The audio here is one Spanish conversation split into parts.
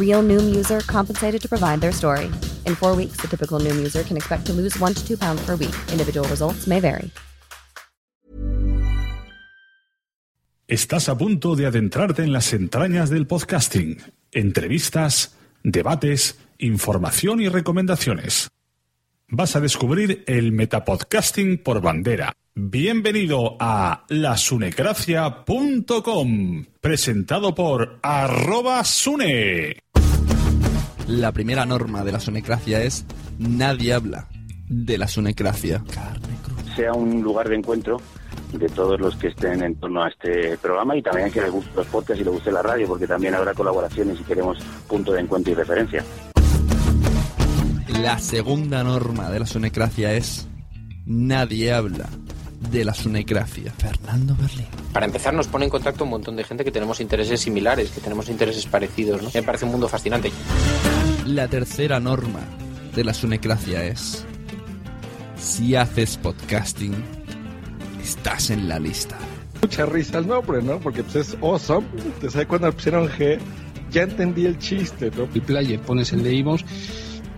Real Noom user compensated to provide their story. In four weeks, the typical Noom user can expect to lose one to two pounds per week. Individual results may vary. Estás a punto de adentrarte en las entrañas del podcasting. Entrevistas, debates, información y recomendaciones. Vas a descubrir el metapodcasting por bandera. Bienvenido a lasunecracia.com, presentado por arroba sune. La primera norma de la sonecracia es nadie habla de la sonecracia. sea un lugar de encuentro de todos los que estén en torno a este programa y también que les guste los podcasts y les guste la radio, porque también habrá colaboraciones y queremos punto de encuentro y referencia. La segunda norma de la sonecracia es nadie habla de la sonecracia. Fernando Berlín. Para empezar, nos pone en contacto un montón de gente que tenemos intereses similares, que tenemos intereses parecidos. ¿no? Me parece un mundo fascinante. La tercera norma de la sonecracia es si haces podcasting, estás en la lista. Mucha risa el nombre, ¿no? Porque pues, es awesome. Te sabes cuando pusieron G, ya entendí el chiste, ¿no? El player pones el de iVoox,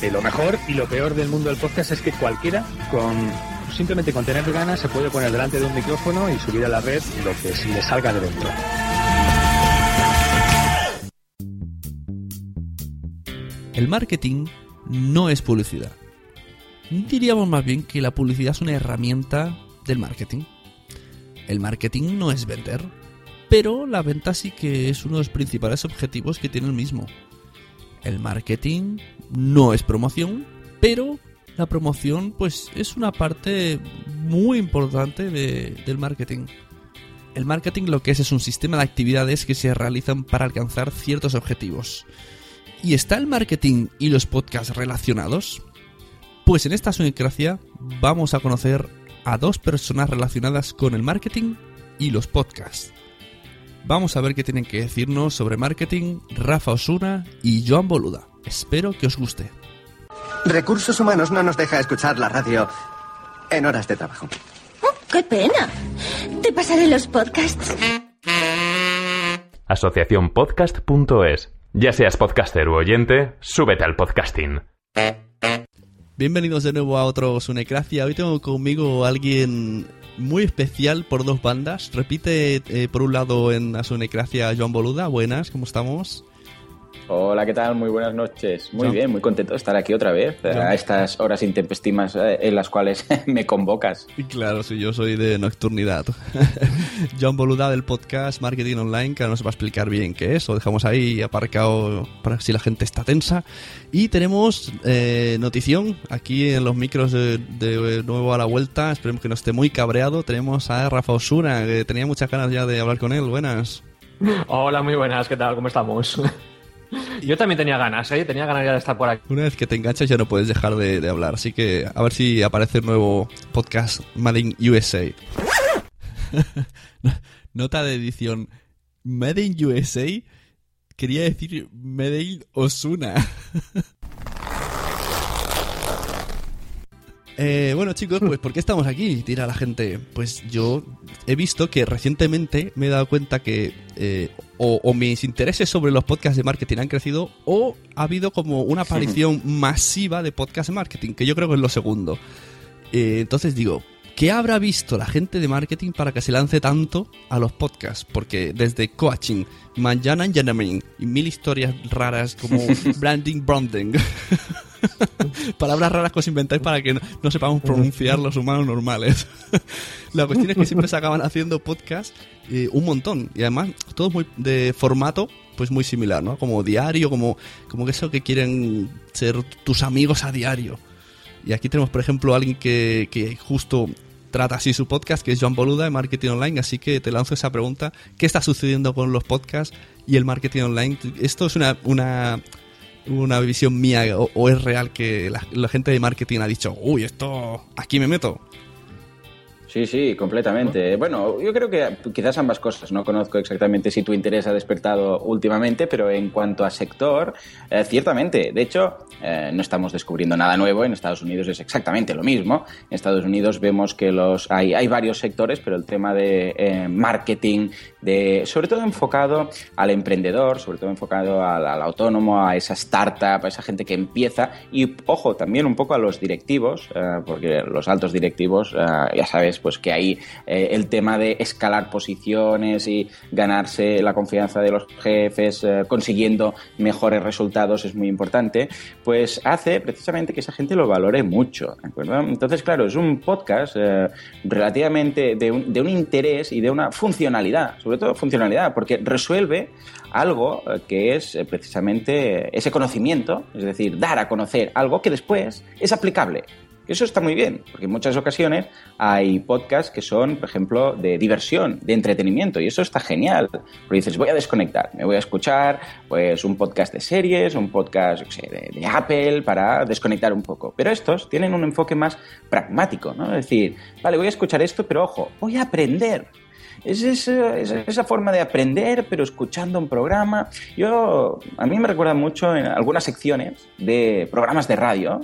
Que lo mejor y lo peor del mundo del podcast es que cualquiera con simplemente con tener ganas se puede poner delante de un micrófono y subir a la red lo que le salga de dentro. El marketing no es publicidad. Diríamos más bien que la publicidad es una herramienta del marketing. El marketing no es vender, pero la venta sí que es uno de los principales objetivos que tiene el mismo. El marketing no es promoción, pero la promoción pues es una parte muy importante de- del marketing. El marketing lo que es es un sistema de actividades que se realizan para alcanzar ciertos objetivos. ¿Y está el marketing y los podcasts relacionados? Pues en esta Sunicracia vamos a conocer a dos personas relacionadas con el marketing y los podcasts. Vamos a ver qué tienen que decirnos sobre marketing Rafa Osuna y Joan Boluda. Espero que os guste. Recursos Humanos no nos deja escuchar la radio en horas de trabajo. ¡Qué pena! Te pasaré los podcasts. Asociaciónpodcast.es. Ya seas podcaster u oyente, súbete al podcasting. Bienvenidos de nuevo a otro Sunecracia. Hoy tengo conmigo a alguien muy especial por dos bandas. Repite eh, por un lado en la Sunecracia Joan Boluda. Buenas, ¿cómo estamos? Hola, ¿qué tal? Muy buenas noches. Muy John. bien, muy contento de estar aquí otra vez eh, John. a estas horas intempestimas eh, en las cuales me convocas. Y claro, si yo soy de nocturnidad. John Boluda del podcast Marketing Online, que ahora nos va a explicar bien qué es. Lo dejamos ahí aparcado para si la gente está tensa. Y tenemos eh, notición aquí en los micros de, de nuevo a la vuelta. Esperemos que no esté muy cabreado. Tenemos a Rafa Osuna, que tenía muchas ganas ya de hablar con él. Buenas. Hola, muy buenas, ¿qué tal? ¿Cómo estamos? Yo también tenía ganas, ¿eh? Tenía ganas ya de estar por aquí. Una vez que te enganchas ya no puedes dejar de, hablar. Así que a ver si aparece el nuevo podcast Made in USA. Nota de edición. Made in USA quería decir Made in Osuna. Eh, bueno chicos, pues ¿por qué estamos aquí? Tira la gente. Pues yo he visto que recientemente me he dado cuenta que eh, o, o mis intereses sobre los podcasts de marketing han crecido o ha habido como una aparición masiva de podcasts de marketing, que yo creo que es lo segundo. Eh, entonces digo, ¿qué habrá visto la gente de marketing para que se lance tanto a los podcasts? Porque desde coaching, mañana engineering y mil historias raras como branding, branding. Palabras raras que os inventáis para que no, no sepamos pronunciar los humanos normales. La cuestión es que siempre se acaban haciendo podcasts eh, un montón. Y además, todos muy de formato pues muy similar, ¿no? Como diario, como, como que eso que quieren ser tus amigos a diario. Y aquí tenemos, por ejemplo, a alguien que, que justo trata así su podcast, que es Joan Boluda de Marketing Online. Así que te lanzo esa pregunta. ¿Qué está sucediendo con los podcasts y el marketing online? ¿Esto es una, una, una visión mía o, es real que la gente de marketing ha dicho, uy, esto aquí me meto? Sí, sí, completamente. Bueno, yo creo que quizás ambas cosas. No conozco exactamente si tu interés ha despertado últimamente, pero en cuanto a sector, eh, ciertamente. De hecho, eh, no estamos descubriendo nada nuevo. En Estados Unidos es exactamente lo mismo. En Estados Unidos vemos que los hay, hay varios sectores, pero el tema de eh, marketing, de sobre todo enfocado al emprendedor, sobre todo enfocado al, al autónomo, a esa startup, a esa gente que empieza y, ojo, también un poco a los directivos, eh, porque los altos directivos, eh, ya sabes, pues que ahí eh, el tema de escalar posiciones y ganarse la confianza de los jefes, eh, consiguiendo mejores resultados es muy importante, pues hace precisamente que esa gente lo valore mucho. ¿de acuerdo? Entonces, claro, es un podcast eh, relativamente de un, de un interés y de una funcionalidad, sobre todo funcionalidad, porque resuelve algo que es precisamente ese conocimiento, es decir, dar a conocer algo que después es aplicable. Eso está muy bien, porque en muchas ocasiones hay podcasts que son, por ejemplo, de diversión, de entretenimiento, y eso está genial. Porque dices, voy a desconectar, me voy a escuchar pues un podcast de series, un podcast de, de Apple para desconectar un poco. Pero estos tienen un enfoque más pragmático, ¿no? Es decir, vale, voy a escuchar esto, pero ojo, voy a aprender. Es esa, es esa forma de aprender, pero escuchando un programa. Yo, a mí me recuerda mucho en algunas secciones de programas de radio.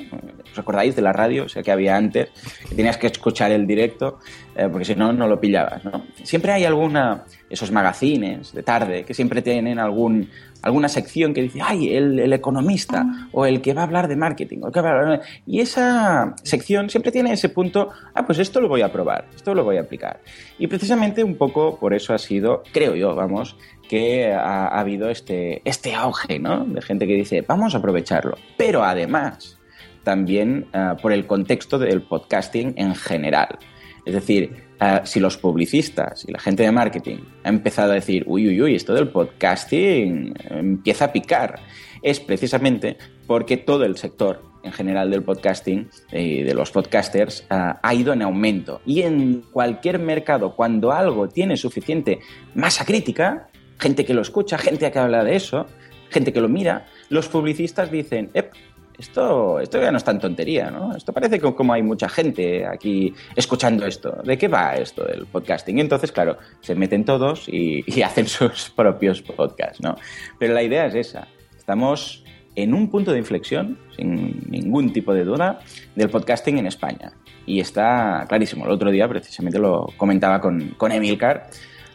¿Os acordáis de la radio? O sea, que había antes, que tenías que escuchar el directo, eh, porque si no, no lo pillabas, ¿no? Siempre hay alguna, esos magazines de tarde, que siempre tienen algún, alguna sección que dice, ay, el, economista, o el que va a hablar de marketing, o que va a hablar... Y esa sección siempre tiene ese punto, ah, pues esto lo voy a probar, esto lo voy a aplicar. Y precisamente un poco por eso ha sido, creo yo, vamos, que ha, ha habido este, este auge, ¿no? De gente que dice, vamos a aprovecharlo. Pero además, también uh, por el contexto del podcasting en general. Es decir, si los publicistas y la gente de marketing ha empezado a decir, uy, uy, uy, esto del podcasting empieza a picar, es precisamente porque todo el sector en general del podcasting y de los podcasters uh, ha ido en aumento. Y en cualquier mercado, cuando algo tiene suficiente masa crítica, gente que lo escucha, gente que habla de eso, gente que lo mira, los publicistas dicen, Ep, esto, esto ya no es tan tontería, ¿no? Esto parece que como hay mucha gente aquí escuchando esto. ¿De qué va esto del podcasting? Y entonces, claro, se meten todos y, y hacen sus propios podcasts, ¿no? Pero la idea es esa. Estamos en un punto de inflexión, sin ningún tipo de duda, del podcasting en España. Y está clarísimo. El otro día, precisamente, lo comentaba con, con Emilcar.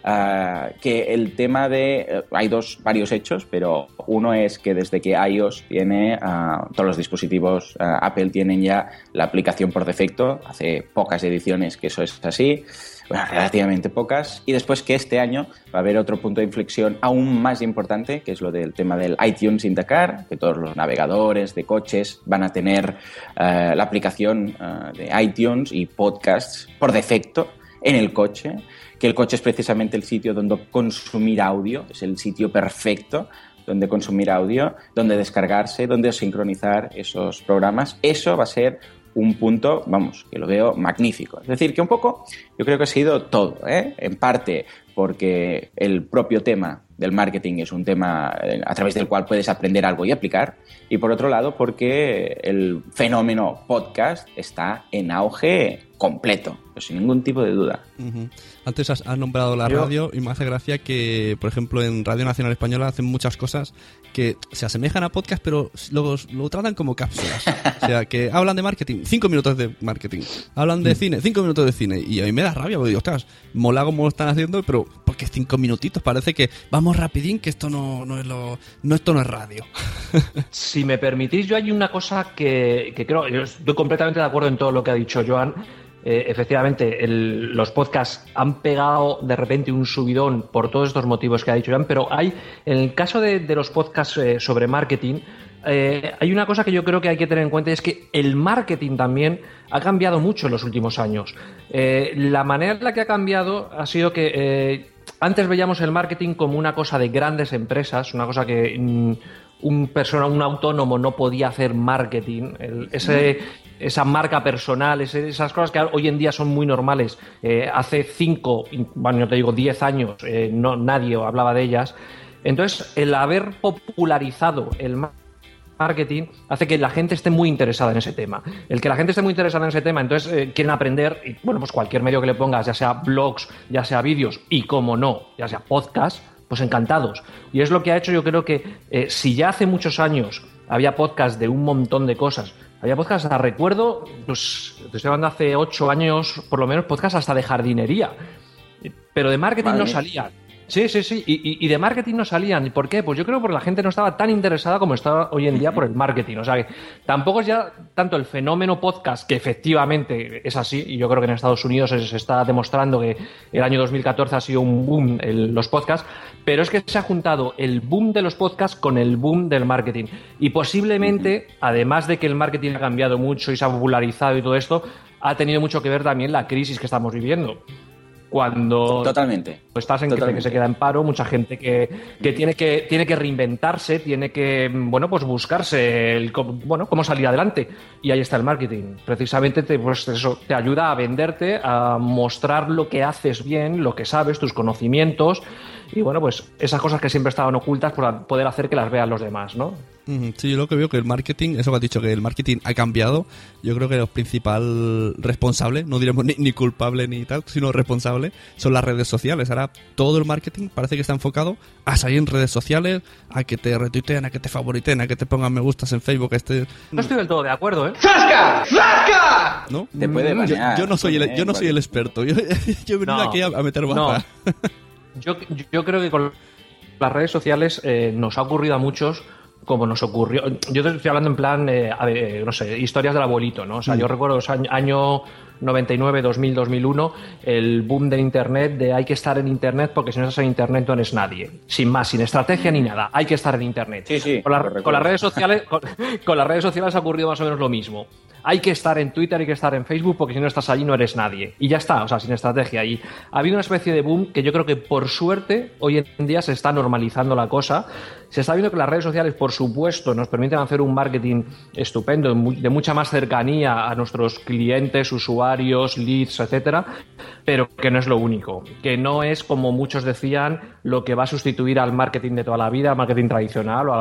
Ah, que el tema de... eh, hay dos, varios hechos, pero uno es que desde que iOS tiene, ah, todos los dispositivos ah, Apple tienen ya la aplicación por defecto, hace pocas ediciones que eso es así, bueno, relativamente pocas, y después que este año va a haber otro punto de inflexión aún más importante, que es lo del tema del iTunes in que todos los navegadores de coches van a tener la aplicación de iTunes y podcasts por defecto en el coche, que el coche es precisamente el sitio donde consumir audio, es el sitio perfecto donde consumir audio, donde descargarse, donde sincronizar esos programas. Eso va a ser un punto, vamos, que lo veo magnífico. Es decir, que un poco yo creo que ha sido todo, ¿eh? en parte porque el propio tema del marketing es un tema eh, a través del cual puedes aprender algo y aplicar, y por otro lado porque el fenómeno podcast está en auge completo, sin ningún tipo de duda. Antes has, has nombrado la Yo- radio y me hace gracia que, por ejemplo, en Radio Nacional Española hacen muchas cosas que se asemejan a podcast, pero luego lo tratan como cápsulas. O sea, que hablan de marketing, cinco minutos de marketing. Hablan Mm. de cine, cinco minutos de cine. Y a mí me da rabia, porque digo, ostras, mola como lo están haciendo, pero porque cinco minutitos parece que vamos rapidín, que esto no, no es lo, no esto no es radio. Si me permitís, yo hay una cosa que, que creo, yo estoy completamente de acuerdo en todo lo que ha dicho Joan. Eh, efectivamente, los podcasts han pegado de repente un subidón por todos estos motivos que ha dicho Joan, pero hay, en el caso de, los podcasts eh, sobre marketing, eh, hay una cosa que yo creo que hay que tener en cuenta y es que el marketing también ha cambiado mucho en los últimos años. La manera en la que ha cambiado ha sido que antes veíamos el marketing como una cosa de grandes empresas, una cosa que mm, un persona, un autónomo no podía hacer marketing, ese, esa marca personal, esas cosas que hoy en día son muy normales. Eh, hace cinco, bueno, no te digo diez años, eh, no, nadie hablaba de ellas. Entonces, el haber popularizado el ma- marketing hace que la gente esté muy interesada en ese tema. El que la gente esté muy interesada en ese tema, entonces eh, quieren aprender, y bueno, pues cualquier medio que le pongas, ya sea blogs, ya sea vídeos, y como no, ya sea podcast, pues encantados. Y es lo que ha hecho, yo creo que si ya hace muchos años había podcast de un montón de cosas, había podcast, hasta recuerdo, pues te estoy hablando hace ocho años, por lo menos, podcast hasta de jardinería. Pero de marketing Madre no salían. Sí, sí, sí. Y, de marketing no salían. ¿Y por qué? Pues yo creo porque la gente no estaba tan interesada como está hoy en día por el marketing. O sea que tampoco es ya tanto el fenómeno podcast, que efectivamente es así, y yo creo que en Estados Unidos se, se está demostrando que el año 2014 ha sido un boom el- los podcasts, pero es que se ha juntado el boom de los podcasts con el boom del marketing. Y posiblemente, además de que el marketing ha cambiado mucho y se ha popularizado y todo esto, ha tenido mucho que ver también la crisis que estamos viviendo. Cuando Totalmente. estás en que, Totalmente. que se queda en paro, mucha gente que, que tiene que tiene que reinventarse, tiene que bueno pues buscarse el bueno cómo salir adelante y ahí está el marketing. Precisamente te, pues eso te ayuda a venderte, a mostrar lo que haces bien, lo que sabes, tus conocimientos y bueno pues esas cosas que siempre estaban ocultas para poder hacer que las vean los demás, ¿no? Sí, yo lo que veo que el marketing, eso que has dicho, que el marketing ha cambiado, yo creo que el principal responsable, no diremos ni, ni culpable ni tal, sino responsable, son las redes sociales. Ahora todo el marketing parece que está enfocado a salir en redes sociales, a que te retuiteen, a que te favoriten, a que te pongan me gustas en Facebook, a este... No estoy del todo de acuerdo, ¿eh? ¡Zasca! ¡Zasca! ¿No? Te puede Mm, yo, banear, yo no soy el, yo no soy el experto, yo, yo he venido No, aquí a, a meter no. Yo, yo creo que con las redes sociales eh, nos ha ocurrido a muchos como nos ocurrió. Yo te estoy hablando en plan, eh, a ver, eh, no sé, historias del abuelito, ¿no? O sea, Mm. yo recuerdo los año, año 99, 2000, 2001, el boom del Internet, de hay que estar en Internet porque si no estás en Internet no eres nadie. Sin más, sin estrategia ni nada, hay que estar en Internet. Sí, sí. Con, la- lo recuerdo. con las redes sociales, con, con las redes sociales ha ocurrido más o menos lo mismo. Hay que estar en Twitter, hay que estar en Facebook, porque si no estás allí no eres nadie. Y ya está, o sea, sin estrategia. Y ha habido una especie de boom que yo creo que por suerte hoy en día se está normalizando la cosa. Se está viendo que las redes sociales, por supuesto, nos permiten hacer un marketing estupendo, de mu- de mucha más cercanía a nuestros clientes, usuarios, leads, etcétera, pero que no es lo único. Que no es, como muchos decían, lo que va a sustituir al marketing de toda la vida, al marketing tradicional o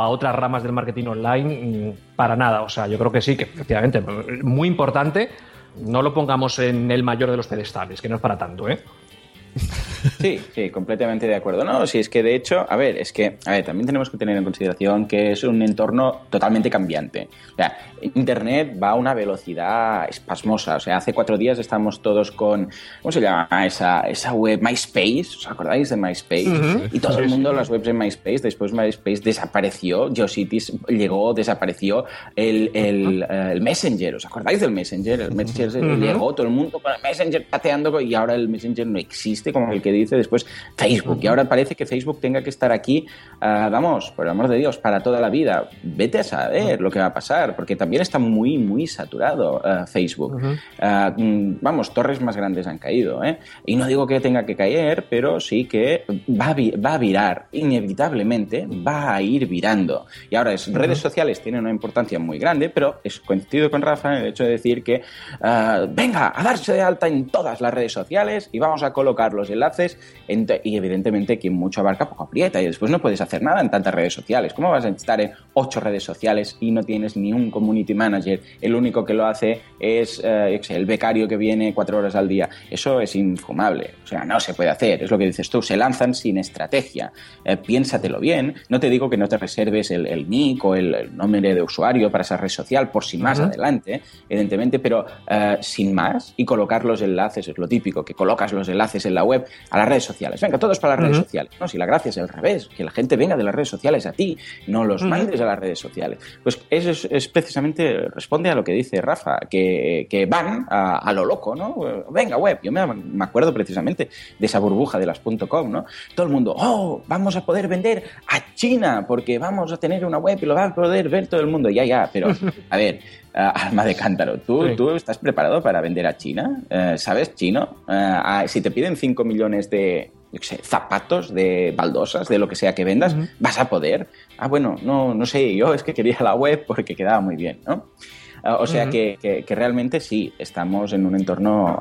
a, otras ramas del marketing online, para nada. O sea, yo creo que sí, que efectivamente, muy importante. No lo pongamos en el mayor de los pedestales, que no es para tanto, ¿eh? Sí, sí, completamente de acuerdo. No, si es que de hecho, a ver, es que, a ver, también tenemos que tener en consideración que es un entorno totalmente cambiante. O sea, Internet va a una velocidad espasmosa. O sea, hace cuatro días estamos todos con, ¿cómo se llama esa, esa web? MySpace, ¿os acordáis de MySpace? Ujú. Y todo el mundo, las webs en MySpace, después MySpace desapareció, GeoCities llegó, desapareció el, el, eh, el Messenger, ¿os acordáis del Messenger? El Messenger Ujú. llegó, todo el mundo con el Messenger pateando y ahora el Messenger no existe, como el que dice después Facebook. Y ahora parece que Facebook tenga que estar aquí, ah, vamos, por el amor de Dios, para toda la vida. Vete a saber lo que va a pasar, porque también está muy, muy saturado ah, Facebook. Ah, mm, vamos, torres más grandes han caído. ¿eh? Y no digo que tenga que caer, pero sí que va a, va a virar, inevitablemente va a ir virando. Y ahora, es, redes sociales tienen una importancia muy grande, pero es coincido con Rafa en el hecho de decir que venga a darse de alta en todas las redes sociales y vamos a colocar los enlaces. y evidentemente, quien mucho abarca, poco aprieta. Y después no puedes hacer nada en tantas redes sociales. ¿Cómo vas a estar en ocho redes sociales y no tienes ni un community manager? El único que lo hace es eh, el becario que viene cuatro horas al día. Eso es infumable. O sea, no se puede hacer. Es lo que dices tú. Se lanzan sin estrategia. Eh, piénsatelo bien. No te digo que no te reserves el, el nick o el, el nombre de usuario para esa red social por si más adelante, evidentemente, pero eh, sin más y colocar los enlaces, es lo típico, que colocas los enlaces en la web a las redes sociales. Venga, todos para las redes sociales. No, si la gracia es al revés, que la gente venga de las redes sociales a ti, no los Ujú. mandes a las redes sociales. Pues eso es, es precisamente, responde a lo que dice Rafa, que, que van a, a lo loco, ¿no? Venga, web. Yo me, me acuerdo precisamente de esa burbuja de las .com, ¿no? Todo el mundo, oh, vamos a poder vender a China porque vamos a tener una web y lo va a poder ver todo el mundo. Ya, ya, pero a ver, alma de cántaro, ¿tú, Sí. ¿tú estás preparado para vender a China? Eh, ¿Sabes chino? Eh, ah, si te piden 5 millones de yo qué sé, zapatos, de baldosas, de lo que sea que vendas, vas a poder. Ah, bueno, no, no sé, yo es que quería la web porque quedaba muy bien, ¿no? O sea que, que- que realmente sí, estamos en un entorno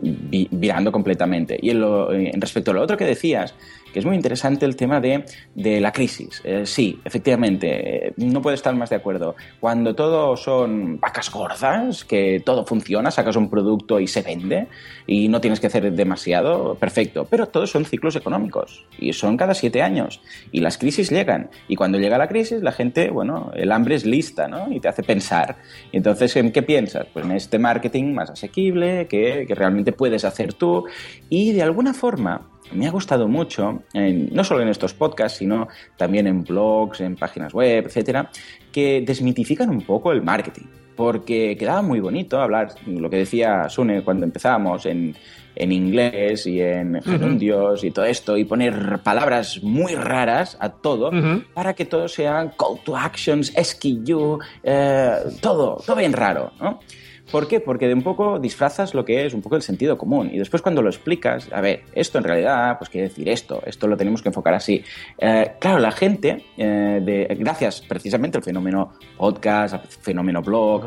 vi- virando completamente. Y en, lo- en respecto a lo otro que decías, que es muy interesante el tema de, de la crisis. Eh, sí, efectivamente, eh, no puedo estar más de acuerdo. Cuando todo son vacas gordas, que todo funciona, sacas un producto y se vende y no tienes que hacer demasiado, perfecto. Pero todos son ciclos económicos y son cada siete años. Y las crisis llegan. Y cuando llega la crisis, la gente, bueno, el hambre es lista, ¿no? Y te hace pensar. Entonces, ¿en qué piensas? Pues en este marketing más asequible, que, que realmente puedes hacer tú. Y de alguna forma, me ha gustado mucho, en- no solo en estos podcasts, sino también en blogs, en páginas web, etcétera, que desmitifican un poco el marketing. Porque quedaba muy bonito hablar, lo que decía Sune cuando empezábamos, en, en inglés y en gerundios y todo esto, y poner palabras muy raras a todo, para que todo sea call to actions, SKU, eh, todo, todo bien raro, ¿no? ¿Por qué? Porque de un poco disfrazas lo que es un poco el sentido común y después cuando lo explicas, a ver, esto en realidad, pues quiere decir esto, esto lo tenemos que enfocar así. Eh, claro, la gente, eh, de, gracias precisamente al fenómeno podcast, al fenómeno blog,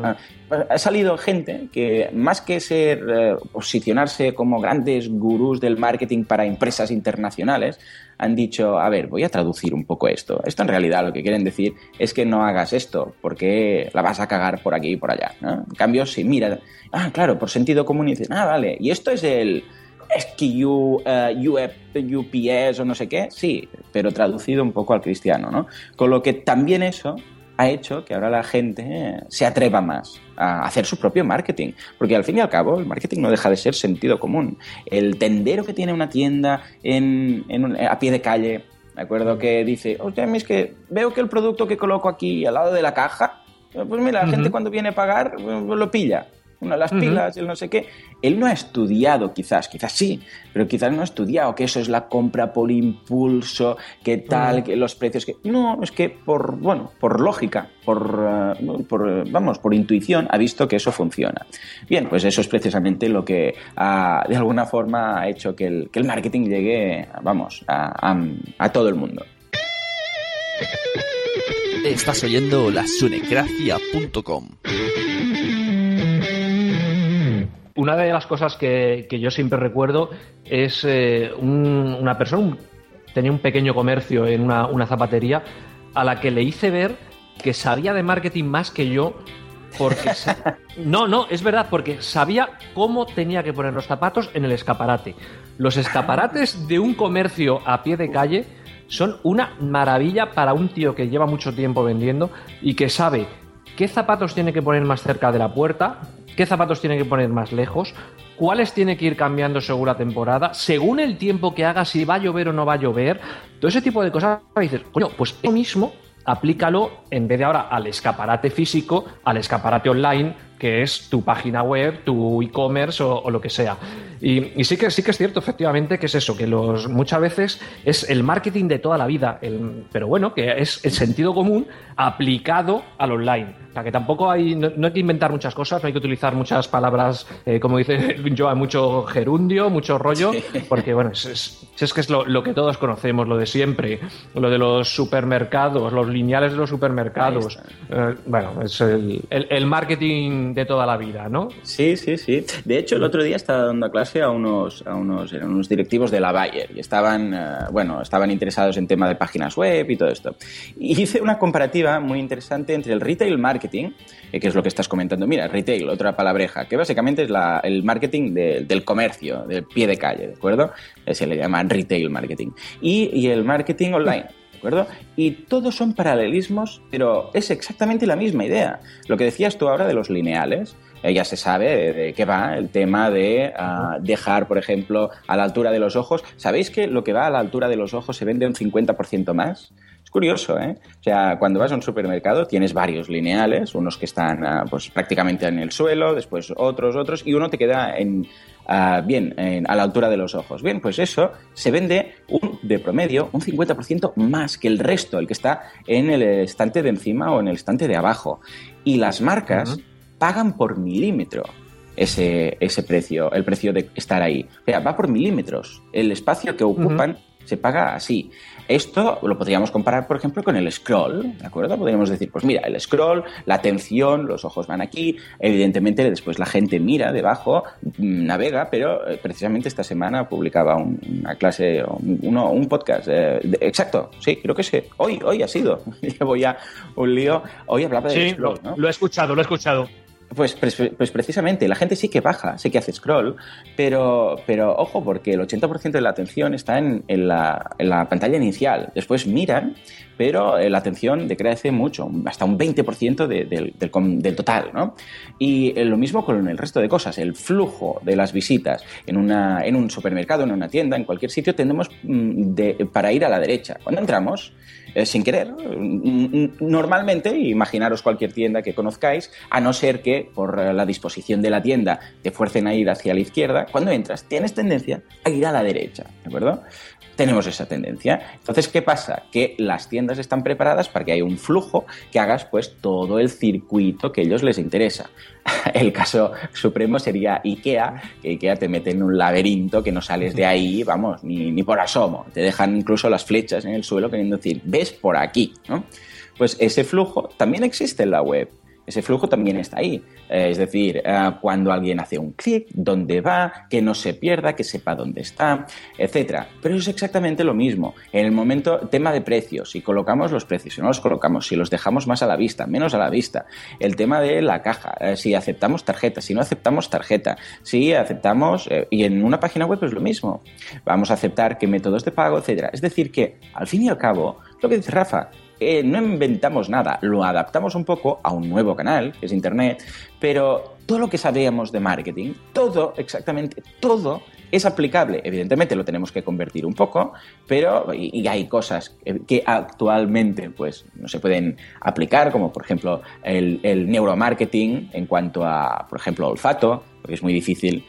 ha salido gente que más que ser, eh, posicionarse como grandes gurús del marketing para empresas internacionales, han dicho, a ver, voy a traducir un poco esto. Esto en realidad lo que quieren decir es que no hagas esto, porque la vas a cagar por aquí y por allá. En cambio, si mira, ah, claro, por sentido común y dices, ah, vale, y esto es el SKU, eh, UF, UPS o no sé qué, sí, pero traducido un poco al cristiano, ¿no? Con lo que también eso ha hecho que ahora la gente eh, se atreva más a hacer su propio marketing. Porque al fin y al cabo, el marketing no deja de ser sentido común. El tendero que tiene una tienda en, en un- a pie de calle, ¿de acuerdo? Que dice, oye, es que veo que el producto que coloco aquí al lado de la caja, pues mira, la gente cuando viene a pagar eh, lo pilla. Una, las pilas, el no sé qué. Él no ha estudiado, quizás, quizás sí, pero quizás no ha estudiado que eso es la compra por impulso, que tal, que los precios que. No, es que por, bueno, por lógica, por, eh, por, eh, vamos, por intuición, ha visto que eso funciona. Bien, pues eso es precisamente lo que ha, de alguna forma ha hecho que el, que el marketing llegue, vamos, a, a- a todo el mundo. Estás oyendo la sunecracia.com. Una de las cosas que, que yo siempre recuerdo es eh, un- una persona, un- tenía un pequeño comercio en una, una zapatería, a la que le hice ver que sabía de marketing más que yo porque no, no, es verdad, porque sabía cómo tenía que poner los zapatos en el escaparate. Los escaparates de un comercio a pie de calle son una maravilla para un tío que lleva mucho tiempo vendiendo y que sabe qué zapatos tiene que poner más cerca de la puerta, qué zapatos tiene que poner más lejos, cuáles tiene que ir cambiando según la temporada, según el tiempo que haga, si va a llover o no va a llover, todo ese tipo de cosas. Dices, coño, pues eso mismo aplícalo en vez de ahora al escaparate físico, al escaparate online, que es tu página web, tu e-commerce o, o lo que sea. Y, y sí que sí que es cierto, efectivamente, que es eso, que los muchas veces es el marketing de toda la vida, el- pero bueno, que es el sentido común aplicado al online. O sea, que tampoco hay, no, no hay que inventar muchas cosas, no hay que utilizar muchas palabras, eh, como dice Joa, mucho gerundio, mucho rollo, porque bueno, es, es- es que es lo, lo que todos conocemos, lo de siempre, lo de los supermercados, los lineales de los supermercados. Eh, bueno, es el, el- el marketing de toda la vida, ¿no? Sí, sí, sí. De hecho, el otro día estaba dando clase a unos, a unos, eran unos directivos de la Bayer y estaban, eh, bueno, estaban interesados en tema de páginas web y todo esto. Y hice una comparativa muy interesante entre el retail marketing, eh, que es lo que estás comentando. Mira, retail, otra palabreja, que básicamente es la- el marketing de- del comercio, del pie de calle, ¿de acuerdo? Eh, Se le llama retail marketing. Y, y el marketing online. Y todos son paralelismos, pero es exactamente la misma idea. Lo que decías tú ahora de los lineales, eh, ya se sabe de, de qué va el tema de ah, dejar, por ejemplo, a la altura de los ojos. ¿Sabéis que lo que va a la altura de los ojos se vende un 50% más? Es curioso, ¿eh? O sea, cuando vas a un supermercado tienes varios lineales, unos que están ah, pues prácticamente en el suelo, después otros, otros, y uno te queda en, bien, en- a la altura de los ojos. Bien, pues eso se vende un, de promedio un 50% más que el resto, el que está en el estante de encima o en el estante de abajo. Y las marcas pagan por milímetro ese, ese precio, el precio de estar ahí. O sea, va por milímetros. El espacio que ocupan se paga así. Esto lo podríamos comparar, por ejemplo, con el scroll, ¿de acuerdo? Podríamos decir, pues mira, el scroll, la atención, los ojos van aquí, evidentemente después la gente mira debajo, mm, navega, pero eh, precisamente esta semana publicaba un- una clase, un, uno- un podcast, eh, de- exacto, sí, creo que sí, hoy, hoy ha sido, llevo ya un lío, hoy hablaba de Sí, scroll, ¿no? lo he escuchado, lo he escuchado. Pues, pues, pues precisamente, la gente sí que baja, sí que hace scroll, pero, pero ojo, porque el 80% de la atención está en, en la, en la pantalla inicial. Después miran, pero eh, la atención decrece mucho, hasta un 20% de- del, del del total, ¿no? Y eh, lo mismo con el resto de cosas, el flujo de las visitas en, una, en un supermercado, en una tienda, en cualquier sitio, tendemos mm, de- para ir a la derecha. Cuando entramos, eh, sin querer, mm, normalmente, imaginaros cualquier tienda que conozcáis, a no ser que por eh, la disposición de la tienda te fuercen a ir hacia la izquierda, cuando entras tienes tendencia a ir a la derecha, ¿de acuerdo? Tenemos esa tendencia. Entonces, ¿qué pasa? Que las tiendas están preparadas para que haya un flujo que hagas pues todo el circuito que a ellos les interesa. El caso supremo sería IKEA, que IKEA te mete en un laberinto que no sales de ahí, vamos, ni, ni por asomo. Te dejan incluso las flechas en el suelo queriendo decir, ves por aquí, ¿no? Pues ese flujo también existe en la web. Ese flujo también está ahí. Eh, es decir, eh, cuando alguien hace un clic, dónde va, que no se pierda, que sepa dónde está, etcétera. Pero es exactamente lo mismo. En el momento, tema de precios, si colocamos los precios, si no los colocamos, si los dejamos más a la vista, menos a la vista. El tema de la caja, eh, si aceptamos tarjeta, si no aceptamos tarjeta, si aceptamos, y en una página web es lo mismo. Vamos a aceptar qué métodos de pago, etcétera. Es decir, que al fin y al cabo, lo que dice Rafa, no inventamos nada, lo adaptamos un poco a un nuevo canal, que es Internet, pero todo lo que sabíamos de marketing, todo, exactamente todo, es aplicable. Evidentemente lo tenemos que convertir un poco, pero y, hay cosas que, que actualmente pues, no se pueden aplicar, como por ejemplo el, el neuromarketing en cuanto a, por ejemplo, olfato, porque es muy difícil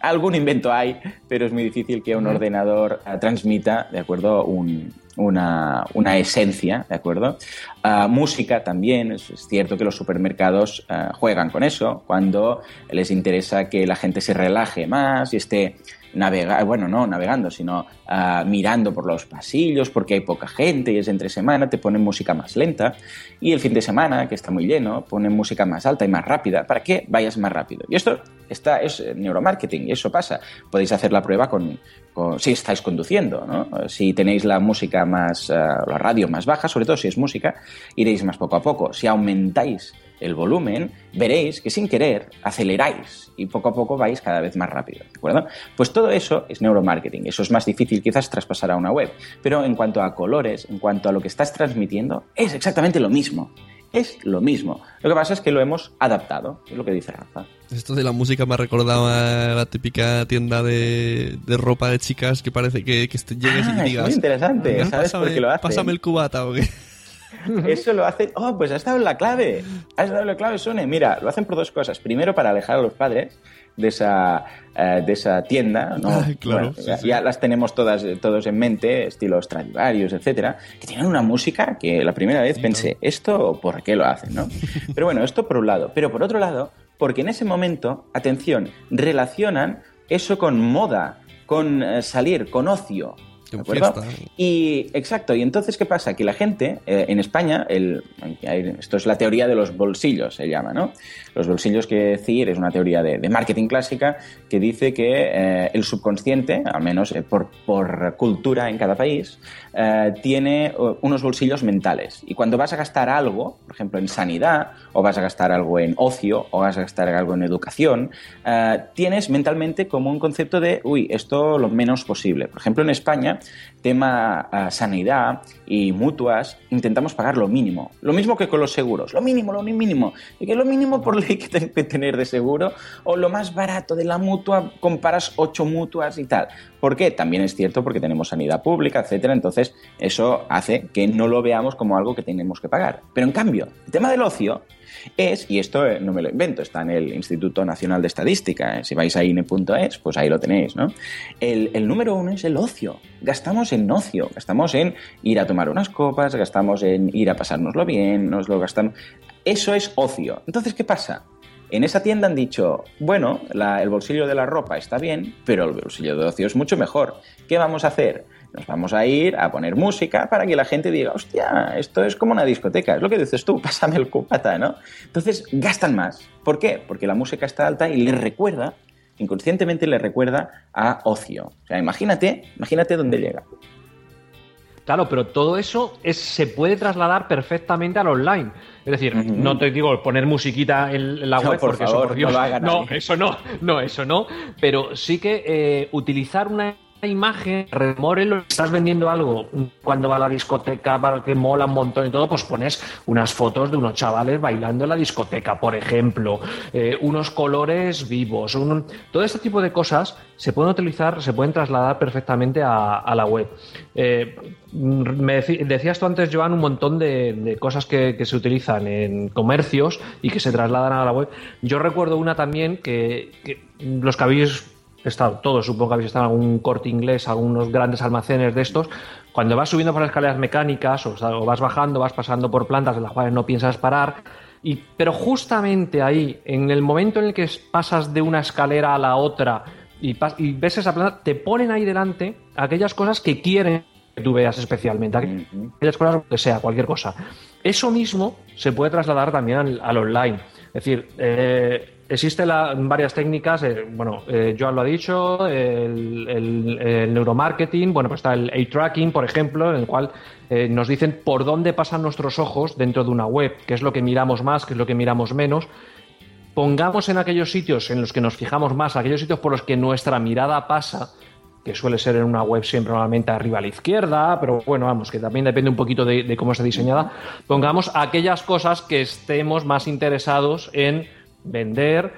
algún invento hay, pero es muy difícil que un ordenador eh, transmita, ¿de acuerdo? Un- una, una esencia, ¿de acuerdo? Ah, música también, es, es cierto que los supermercados ah, juegan con eso, cuando les interesa que la gente se relaje más y esté navegando, bueno, no navegando, sino ah, mirando por los pasillos porque hay poca gente y es entre semana, te ponen música más lenta y el fin de semana, que está muy lleno, ponen música más alta y más rápida para que vayas más rápido. Y esto está, es neuromarketing y eso pasa. Podéis hacer la prueba con, con- si estáis conduciendo, ¿no? Si tenéis la música más, ah, la radio más baja, sobre todo si es música, iréis más poco a poco. Si aumentáis el volumen, veréis que sin querer aceleráis y poco a poco vais cada vez más rápido, ¿de acuerdo? Pues todo eso es neuromarketing, eso es más difícil quizás traspasar a una web, pero en cuanto a colores, en cuanto a lo que estás transmitiendo, es exactamente lo mismo. Es lo mismo. Lo que pasa es que lo hemos adaptado, es lo que dice Rafa. Esto de la música me ha recordado a la típica tienda de, de ropa de chicas que parece que, que este- llegues Ah, y es digas... muy interesante, "Ah, ¿sabes por pásame- qué lo hacen? Pásame el cubata o qué. Eso lo hacen. Oh, pues has dado la clave. Has dado la clave, Sune. Mira, lo hacen por dos cosas. Primero, para alejar a los padres de esa, eh, de esa tienda. ¿no? Ah, claro, Bueno, sí, ya, sí. ya las tenemos todas, todos en mente, estilos Stradivarius, etcétera, que tienen una música que la primera vez pensé, ¿esto por qué lo hacen? ¿no? Pero bueno, esto por un lado. Pero por otro lado, porque en ese momento, atención, relacionan eso con moda, con eh, salir, con ocio. Y exacto, y entonces, ¿qué pasa? Que la gente eh, en España, el, esto es la teoría de los bolsillos, se llama, ¿no? Los bolsillos, que decir, es una teoría de, de marketing clásica que dice que eh, el subconsciente, al menos eh, por, por cultura en cada país, tiene unos bolsillos mentales. Y cuando vas a gastar algo, por ejemplo, en sanidad, o vas a gastar algo en ocio, o vas a gastar algo en educación, tienes mentalmente como un concepto de, uy, esto lo menos posible. Por ejemplo, en España, tema eh, sanidad y mutuas, intentamos pagar lo mínimo. Lo mismo que con los seguros. Lo mínimo, lo mínimo. Y que lo mínimo por ley que tengo que tener de seguro, o lo más barato de la mutua, comparas ocho mutuas y tal. ¿Por qué? También es cierto porque tenemos sanidad pública, etcétera. Entonces, eso hace que no lo veamos como algo que tenemos que pagar. Pero en cambio, el tema del ocio es, y esto eh, no me lo invento, está en el Instituto Nacional de Estadística, eh, si vais a INE.es, pues ahí lo tenéis, ¿no? El, el número uno es el ocio. Gastamos en ocio, gastamos en ir a tomar unas copas, gastamos en ir a pasárnoslo bien, nos lo gastamos. Eso es ocio. Entonces, ¿qué pasa? En esa tienda han dicho, bueno, el bolsillo de la ropa está bien, pero el bolsillo de ocio es mucho mejor. ¿Qué vamos a hacer? Nos vamos a ir a poner música para que la gente diga, hostia, esto es como una discoteca, es lo que dices tú, pásame el cubata, ¿no? Entonces gastan más. ¿Por qué? Porque la música está alta y les recuerda, inconscientemente les recuerda a ocio. O sea, imagínate, imagínate dónde llega. Claro, pero todo eso es, se puede trasladar perfectamente al online. Es decir, no te digo poner musiquita en, la No, web, por porque favor, eso, por Dios, no lo haga no, eso no, no, eso no. Pero sí que eh, utilizar una imagen remore lo estás vendiendo algo cuando va a la discoteca para que mola un montón y todo pues pones unas fotos de unos chavales bailando en la discoteca por ejemplo eh, unos colores vivos todo este tipo de cosas se pueden utilizar se pueden trasladar perfectamente a, la web. Eh, me decías tú antes Joan un montón de, cosas que, que se utilizan en comercios y que se trasladan a la web. Yo recuerdo una también que, que los que habéis estado, todos supongo que habéis estado en algún corte inglés, algunos grandes almacenes de estos, cuando vas subiendo por las escaleras mecánicas o, vas bajando, vas pasando por plantas en las cuales no piensas parar, y, pero justamente ahí, en el momento en el que pasas de una escalera a la otra y, ves esa planta, te ponen ahí delante aquellas cosas que quieren que tú veas especialmente, aquellas cosas, que sea, cualquier cosa. Eso mismo se puede trasladar también al, al online. Es decir, eh, existen varias técnicas, eh, bueno, eh, Joan lo ha dicho, el, neuromarketing, bueno, pues está el A-tracking, por ejemplo, en el cual eh, nos dicen por dónde pasan nuestros ojos dentro de una web, qué es lo que miramos más, qué es lo que miramos menos. Pongamos en aquellos sitios en los que nos fijamos más, aquellos sitios por los que nuestra mirada pasa, que suele ser en una web siempre normalmente arriba a la izquierda, pero bueno, vamos, que también depende un poquito de, de cómo está diseñada, pongamos aquellas cosas que estemos más interesados en vender,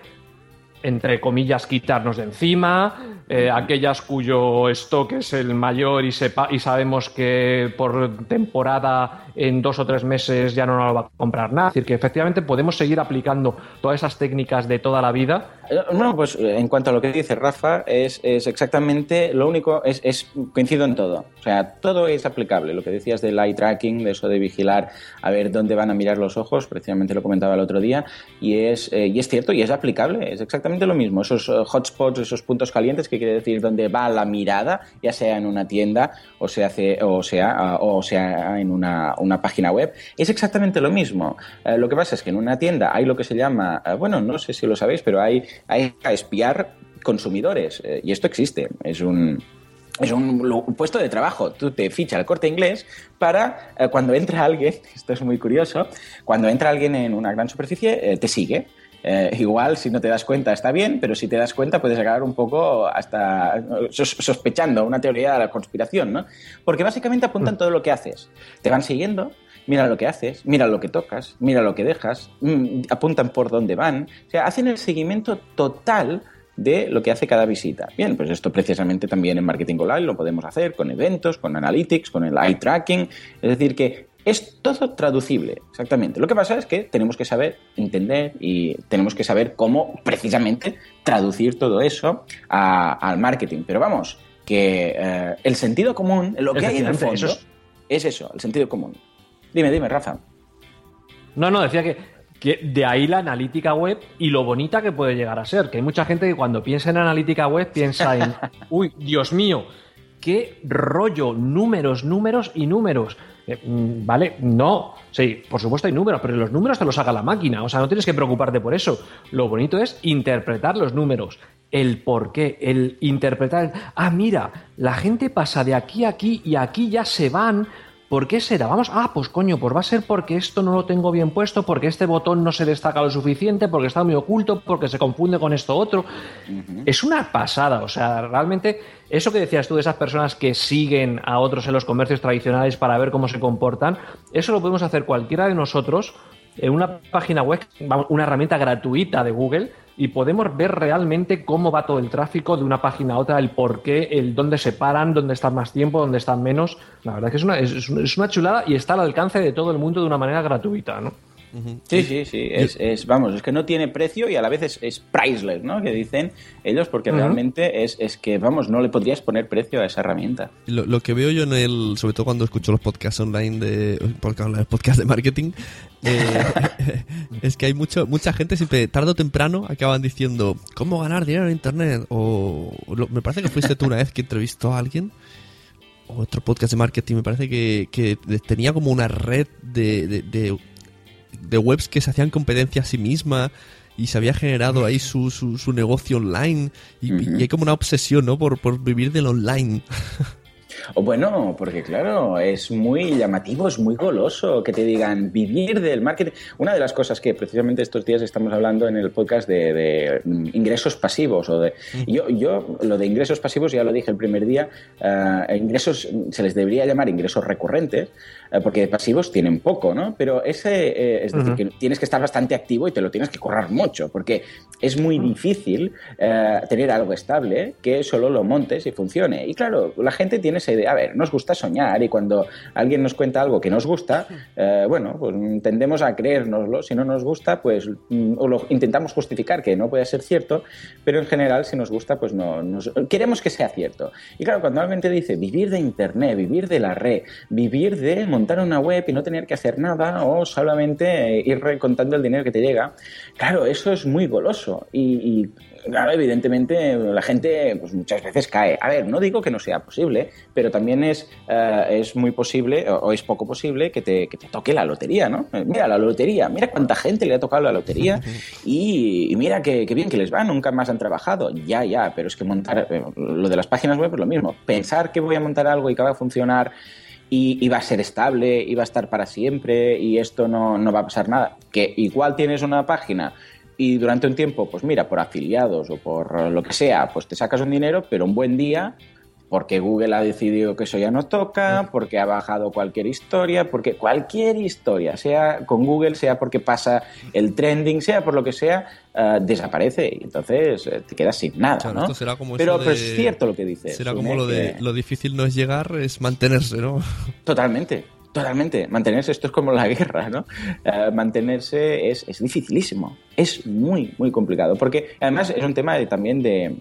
entre comillas, quitarnos de encima, eh, aquellas cuyo stock es el mayor y, sepa, y sabemos que por temporada en dos o tres meses ya no nos lo va a comprar nada. Es decir, que efectivamente podemos seguir aplicando todas esas técnicas de toda la vida Eh, Bueno, pues eh, en cuanto a lo que dice Rafa, es, es exactamente lo único, es, es coincido en todo. O sea, todo es aplicable. Lo que decías del eye tracking, de eso de vigilar a ver dónde van a mirar los ojos, precisamente lo comentaba el otro día, y es, eh, y es cierto y es aplicable, es exactamente lo mismo. Esos eh, hotspots, esos puntos calientes, que quiere decir dónde va la mirada, ya sea en una tienda o, se hace, o, sea, o sea en una, una página web, es exactamente lo mismo. Eh, lo que pasa es que en una tienda hay lo que se llama, eh, bueno, no sé si lo sabéis, pero hay, hay a espiar consumidores. y esto existe. Es un, es un puesto de trabajo. Tú te fichas al corte inglés para eh, cuando entra alguien, esto es muy curioso, cuando entra alguien en una gran superficie, eh, te sigue. Eh, igual, si no te das cuenta, está bien, pero si te das cuenta, puedes acabar un poco hasta eh, sos- sospechando una teoría de la conspiración, ¿no? Porque básicamente apuntan todo lo que haces. Te van siguiendo, mira lo que haces, mira lo que tocas, mira lo que dejas, mm, apuntan por dónde van. O sea, hacen el seguimiento total de lo que hace cada visita. Bien, pues esto precisamente también en marketing online lo podemos hacer con eventos, con analytics, con el eye tracking. Es decir, que es todo traducible, exactamente. Lo que pasa es que tenemos que saber entender y tenemos que saber cómo precisamente traducir todo eso a- al marketing. Pero vamos, que eh, el sentido común, lo que hay en el fondo, eso es eso, el sentido común. Dime, dime, Rafa. No, no, decía que, que de ahí la analítica web y lo bonita que puede llegar a ser. Que hay mucha gente que cuando piensa en analítica web piensa en, uy, Dios mío, qué rollo, números, números y números. Eh, mm, Vale, no, sí, por supuesto hay números, pero los números te los haga la máquina, o sea, no tienes que preocuparte por eso. Lo bonito es interpretar los números, el por qué, el interpretar, ah, mira, la gente pasa de aquí a aquí y aquí ya se van. ¿Por qué será? Vamos, ah, pues coño, pues va a ser porque esto no lo tengo bien puesto, porque este botón no se destaca lo suficiente, porque está muy oculto, porque se confunde con esto otro. Es una pasada, o sea, realmente eso que decías tú de esas personas que siguen a otros en los comercios tradicionales para ver cómo se comportan, eso lo podemos hacer cualquiera de nosotros en una página web, una herramienta gratuita de Google y podemos ver realmente cómo va todo el tráfico de una página a otra, el por qué, el dónde se paran, dónde están más tiempo, dónde están menos. La verdad es que es una, es, es una chulada y está al alcance de todo el mundo de una manera gratuita, ¿no? Sí, sí, sí. Es, es, vamos, es que no tiene precio y a la vez es, es priceless, ¿no? Que dicen ellos, porque realmente es, es que, vamos, no le podrías poner precio a esa herramienta. Lo, lo que veo yo en el, sobre todo cuando escucho los podcasts online de podcast, online, podcasts de marketing, eh, es que hay mucho, mucha gente siempre tarde o temprano acaban diciendo cómo ganar dinero en internet o lo- me parece que fuiste tú una vez que entrevistó a alguien o otro podcast de marketing me parece que, que tenía como una red de, de, de- de webs que se hacían competencia a sí misma y se había generado ahí su, su, su negocio online. Y, y hay como una obsesión ¿no? por, por vivir del online O bueno, porque claro, es muy llamativo, es muy goloso que te digan vivir del marketing. Una de las cosas que precisamente estos días estamos hablando en el podcast de, de, mm, ingresos pasivos. O de, yo, yo, lo de ingresos pasivos ya lo dije el primer día, eh, ingresos se les debería llamar ingresos recurrentes, eh, porque pasivos tienen poco, ¿no? Pero ese, eh, es decir, que tienes que estar bastante activo y te lo tienes que currar mucho, porque es muy difícil eh, tener algo estable que solo lo montes y funcione. Y claro, la gente tiene esa idea, a ver, nos gusta soñar y cuando alguien nos cuenta algo que nos gusta, eh, bueno, pues tendemos a creérnoslo, si no nos gusta, pues mm, o lo intentamos justificar que no puede ser cierto, pero en general si nos gusta, pues no, nos- queremos que sea cierto. Y claro, cuando alguien te dice vivir de internet, vivir de la red, vivir de montar una web y no tener que hacer nada o solamente eh, ir recontando el dinero que te llega, claro, eso es muy goloso. Y, y, claro, evidentemente la gente pues muchas veces cae. A ver, no digo que no sea posible, pero también es, eh, es muy posible o, o es poco posible que te, que te toque la lotería, ¿no? Eh, Mira, la lotería, mira cuánta gente le ha tocado la lotería y, y mira qué bien que les va, nunca más han trabajado. Ya, ya, pero es que montar, eh, lo de las páginas web es lo mismo. Pensar que voy a montar algo y que va a funcionar y, y va a ser estable y va a estar para siempre y esto no, no va a pasar nada. Que igual tienes una página y durante un tiempo, pues mira, por afiliados o por lo que sea, pues te sacas un dinero, pero un buen día, porque Google ha decidido que eso ya no toca, porque ha bajado cualquier historia, porque cualquier historia, sea con Google, sea porque pasa el trending, sea por lo que sea, eh, desaparece y entonces eh, te quedas sin nada, Claro, ¿no? esto será como pero, pero de- es cierto lo que dices. será como lo de que- lo difícil no es llegar es mantenerse no Totalmente, totalmente. Mantenerse, esto es como la guerra, ¿no? Eh, mantenerse es, es dificilísimo. Es muy, muy complicado. Porque además es un tema de- también de,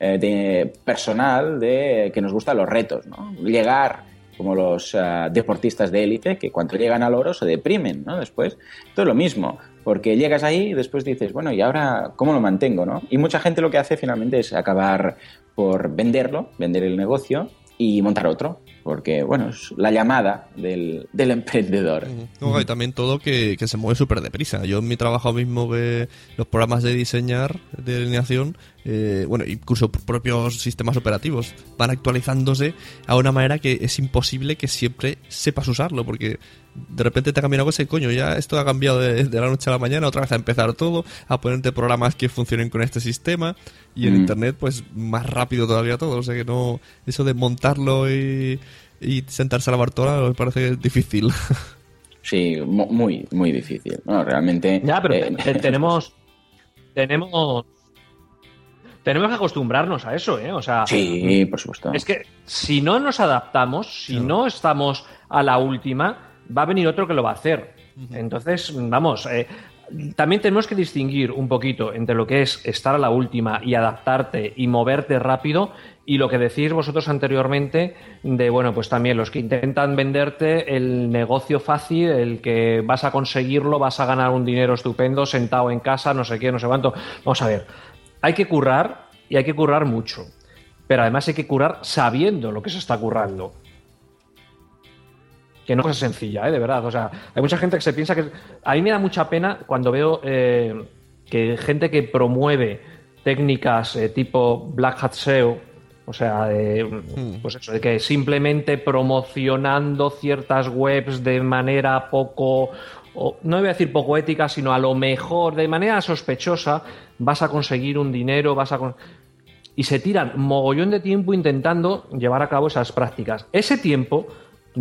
eh, de personal, de que nos gustan los retos, ¿no? Llegar como los eh, deportistas de élite, que cuando llegan al oro se deprimen, ¿no? Después, todo lo mismo, porque llegas ahí y después dices, bueno, ¿y ahora cómo lo mantengo, no? Y mucha gente lo que hace finalmente es acabar por venderlo, vender el negocio y montar otro, porque, bueno, es la llamada del, del emprendedor. Y también todo que, que se mueve súper deprisa. Yo en mi trabajo mismo ve los programas de diseñar, de alineación, eh, bueno, incluso propios sistemas operativos, van actualizándose a una manera que es imposible que siempre sepas usarlo, porque de repente te ha cambiado algo ese coño, ya esto ha cambiado de, de la noche a la mañana, otra vez a empezar todo, a ponerte programas que funcionen con este sistema, y en Mm. internet, pues más rápido todavía todo, o sea que no, eso de montarlo y, y sentarse a la bartola me parece difícil. Sí, mu- muy, muy difícil. No, realmente. Ya, pero eh, te- tenemos. Tenemos. Tenemos que acostumbrarnos a eso, ¿eh? O sea. Sí, por supuesto. Es que si no nos adaptamos, si no estamos a la última, va a venir otro que lo va a hacer. Entonces, vamos, eh, también tenemos que distinguir un poquito entre lo que es estar a la última y adaptarte y moverte rápido y lo que decís vosotros anteriormente de, bueno, pues también los que intentan venderte el negocio fácil, el que vas a conseguirlo, vas a ganar un dinero estupendo sentado en casa, no sé qué, no sé cuánto. Vamos a ver, hay que currar y hay que currar mucho. Pero además hay que currar sabiendo lo que se está currando. Que no es sencilla, ¿eh? de verdad. O sea, hay mucha gente que se piensa que. A mí me da mucha pena cuando veo eh, que gente que promueve técnicas eh, tipo Black Hat SEO, o sea, de, pues eso, de que simplemente promocionando ciertas webs de manera poco, o, no voy a decir poco ética, sino a lo mejor de manera sospechosa, vas a conseguir un dinero, vas a... con- y se tiran mogollón de tiempo intentando llevar a cabo esas prácticas. Ese tiempo,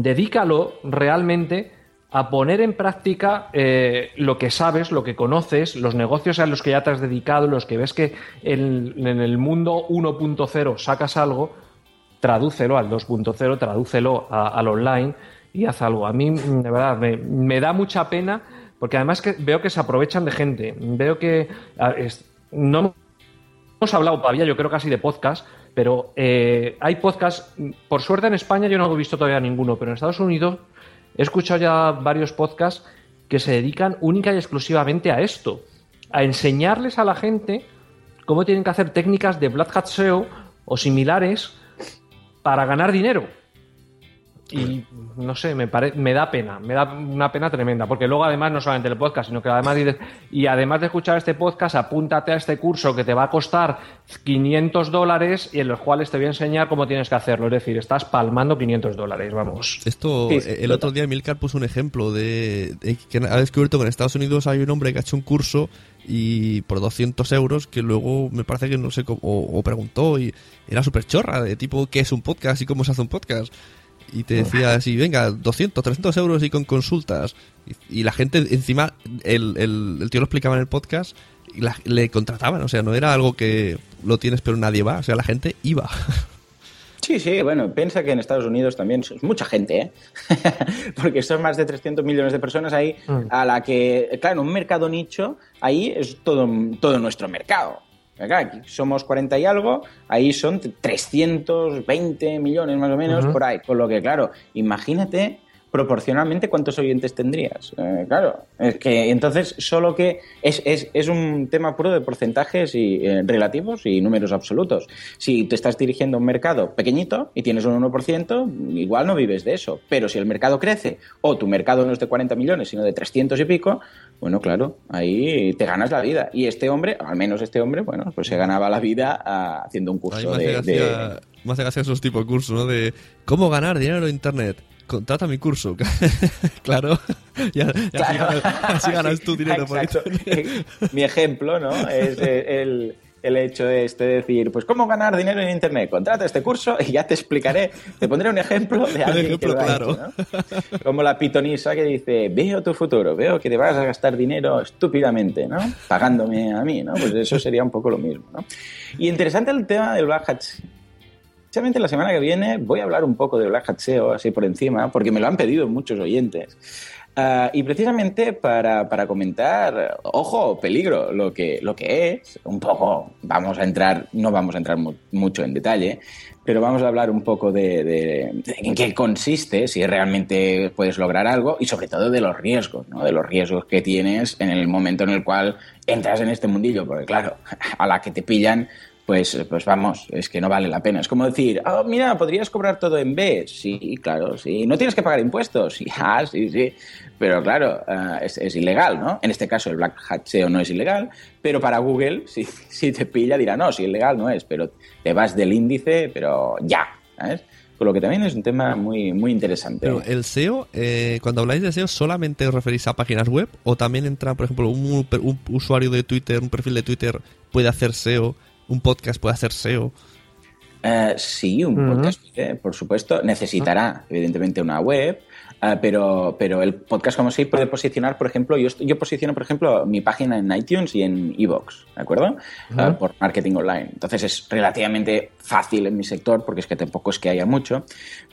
dedícalo realmente a poner en práctica eh, lo que sabes, lo que conoces, los negocios a los que ya te has dedicado, los que ves que en, el mundo 1.0 sacas algo, tradúcelo al 2.0, tradúcelo a- al online y haz algo. A mí, de verdad, me, da mucha pena porque además que veo que se aprovechan de gente. Veo que no hemos hablado todavía, yo creo casi de podcast, pero eh, hay podcasts, por suerte en España yo no he visto todavía ninguno, pero en Estados Unidos he escuchado ya varios podcasts que se dedican única y exclusivamente a esto, a enseñarles a la gente cómo tienen que hacer técnicas de Black Hat SEO o similares para ganar dinero. Y no sé, me, pare- me da pena, me da una pena tremenda, porque luego además no solamente el podcast, sino que además dices, y además de escuchar este podcast, apúntate a este curso que te va a costar 500 dólares y en los cuales te voy a enseñar cómo tienes que hacerlo. Es decir, estás palmando 500 dólares, vamos. Esto, Sí, el otro día Milcar puso un ejemplo de, de que ha descubierto que en Estados Unidos hay un hombre que ha hecho un curso y por 200 euros que luego me parece que no sé cómo, o, o preguntó y era súper chorra de tipo qué es un podcast y cómo se hace un podcast y te decía así venga 200 300 euros y con consultas y, y la gente encima el, el, el tío lo explicaba en el podcast y la- le contrataban o sea no era algo que lo tienes pero nadie va o sea la gente iba Sí, sí, bueno, piensa que en Estados Unidos también es mucha gente, ¿eh? Porque son más de 300 millones de personas ahí a la que, claro, un mercado nicho, ahí es todo, todo nuestro mercado. Acá aquí somos 40 y algo, ahí son 320 millones más o menos por ahí. Con lo que, claro, imagínate proporcionalmente cuántos oyentes tendrías. Eh, claro, es que entonces solo que es, es, es un tema puro de porcentajes y, eh, relativos y números absolutos. Si te estás dirigiendo a un mercado pequeñito y tienes un 1%, igual no vives de eso. Pero si el mercado crece o tu mercado no es de 40 millones, sino de 300 y pico, bueno, claro, ahí te ganas la vida. Y este hombre, al menos este hombre, bueno, pues se ganaba la vida ah, haciendo un curso de, gracia, de- esos tipos de cursos, ¿no? De cómo ganar dinero en Internet. Contrata mi curso. claro. Ya, ya Claro. Así, ganas, tu dinero por Exacto. Internet. Mi ejemplo, ¿no? Es eh, el, el hecho este de decir, pues cómo ganar dinero en Internet. Contrata este curso y ya te explicaré, te pondré un ejemplo de alguien ejemplo que lo ha claro. hecho, ¿no? Como la pitonisa que dice, veo tu futuro, veo que te vas a gastar dinero estúpidamente, ¿no? Pagándome a mí, ¿no? Pues eso sería un poco lo mismo, ¿no? Y interesante el tema del Black Hat Precisamente la semana que viene voy a hablar un poco de Black Hat SEO, así por encima, porque me lo han pedido muchos oyentes. Ah, y precisamente para, para comentar, ojo, peligro, lo que, lo que es, un poco, vamos a entrar, no vamos a entrar mu- mucho en detalle, pero vamos a hablar un poco de, de- de en qué consiste, si realmente puedes lograr algo y sobre todo de los riesgos, ¿no? de los riesgos que tienes en el momento en el cual entras en este mundillo, porque claro, a la que te pillan, pues, pues vamos, es que no vale la pena. Es como decir, ah, mira, podrías cobrar todo en B. Sí, claro, sí. No tienes que pagar impuestos. Sí, ah, sí, sí. Pero claro, eh, es, ilegal, ¿no? En este caso el Black Hat SEO no es ilegal, pero para Google, si, si te pilla, dirá, no, si ilegal no es, pero te vas del índice, pero ya, ¿sabes? Con lo que también es un tema muy, muy interesante. Pero el SEO, eh, cuando habláis de SEO, ¿solamente os referís a páginas web? ¿O también entra, por ejemplo, un usuario de Twitter, un perfil de Twitter puede hacer SEO? ¿Un podcast puede hacer SEO? Uh, sí, un uh -huh. podcast, eh, por supuesto, necesitará, uh -huh. evidentemente, una web, Uh, pero, pero el podcast como sí puede posicionar, por ejemplo, yo, yo posiciono, por ejemplo, mi página en iTunes y en Evox, ¿de acuerdo? Uh -huh. uh, por marketing online. Entonces es relativamente fácil en mi sector porque es que tampoco es que haya mucho,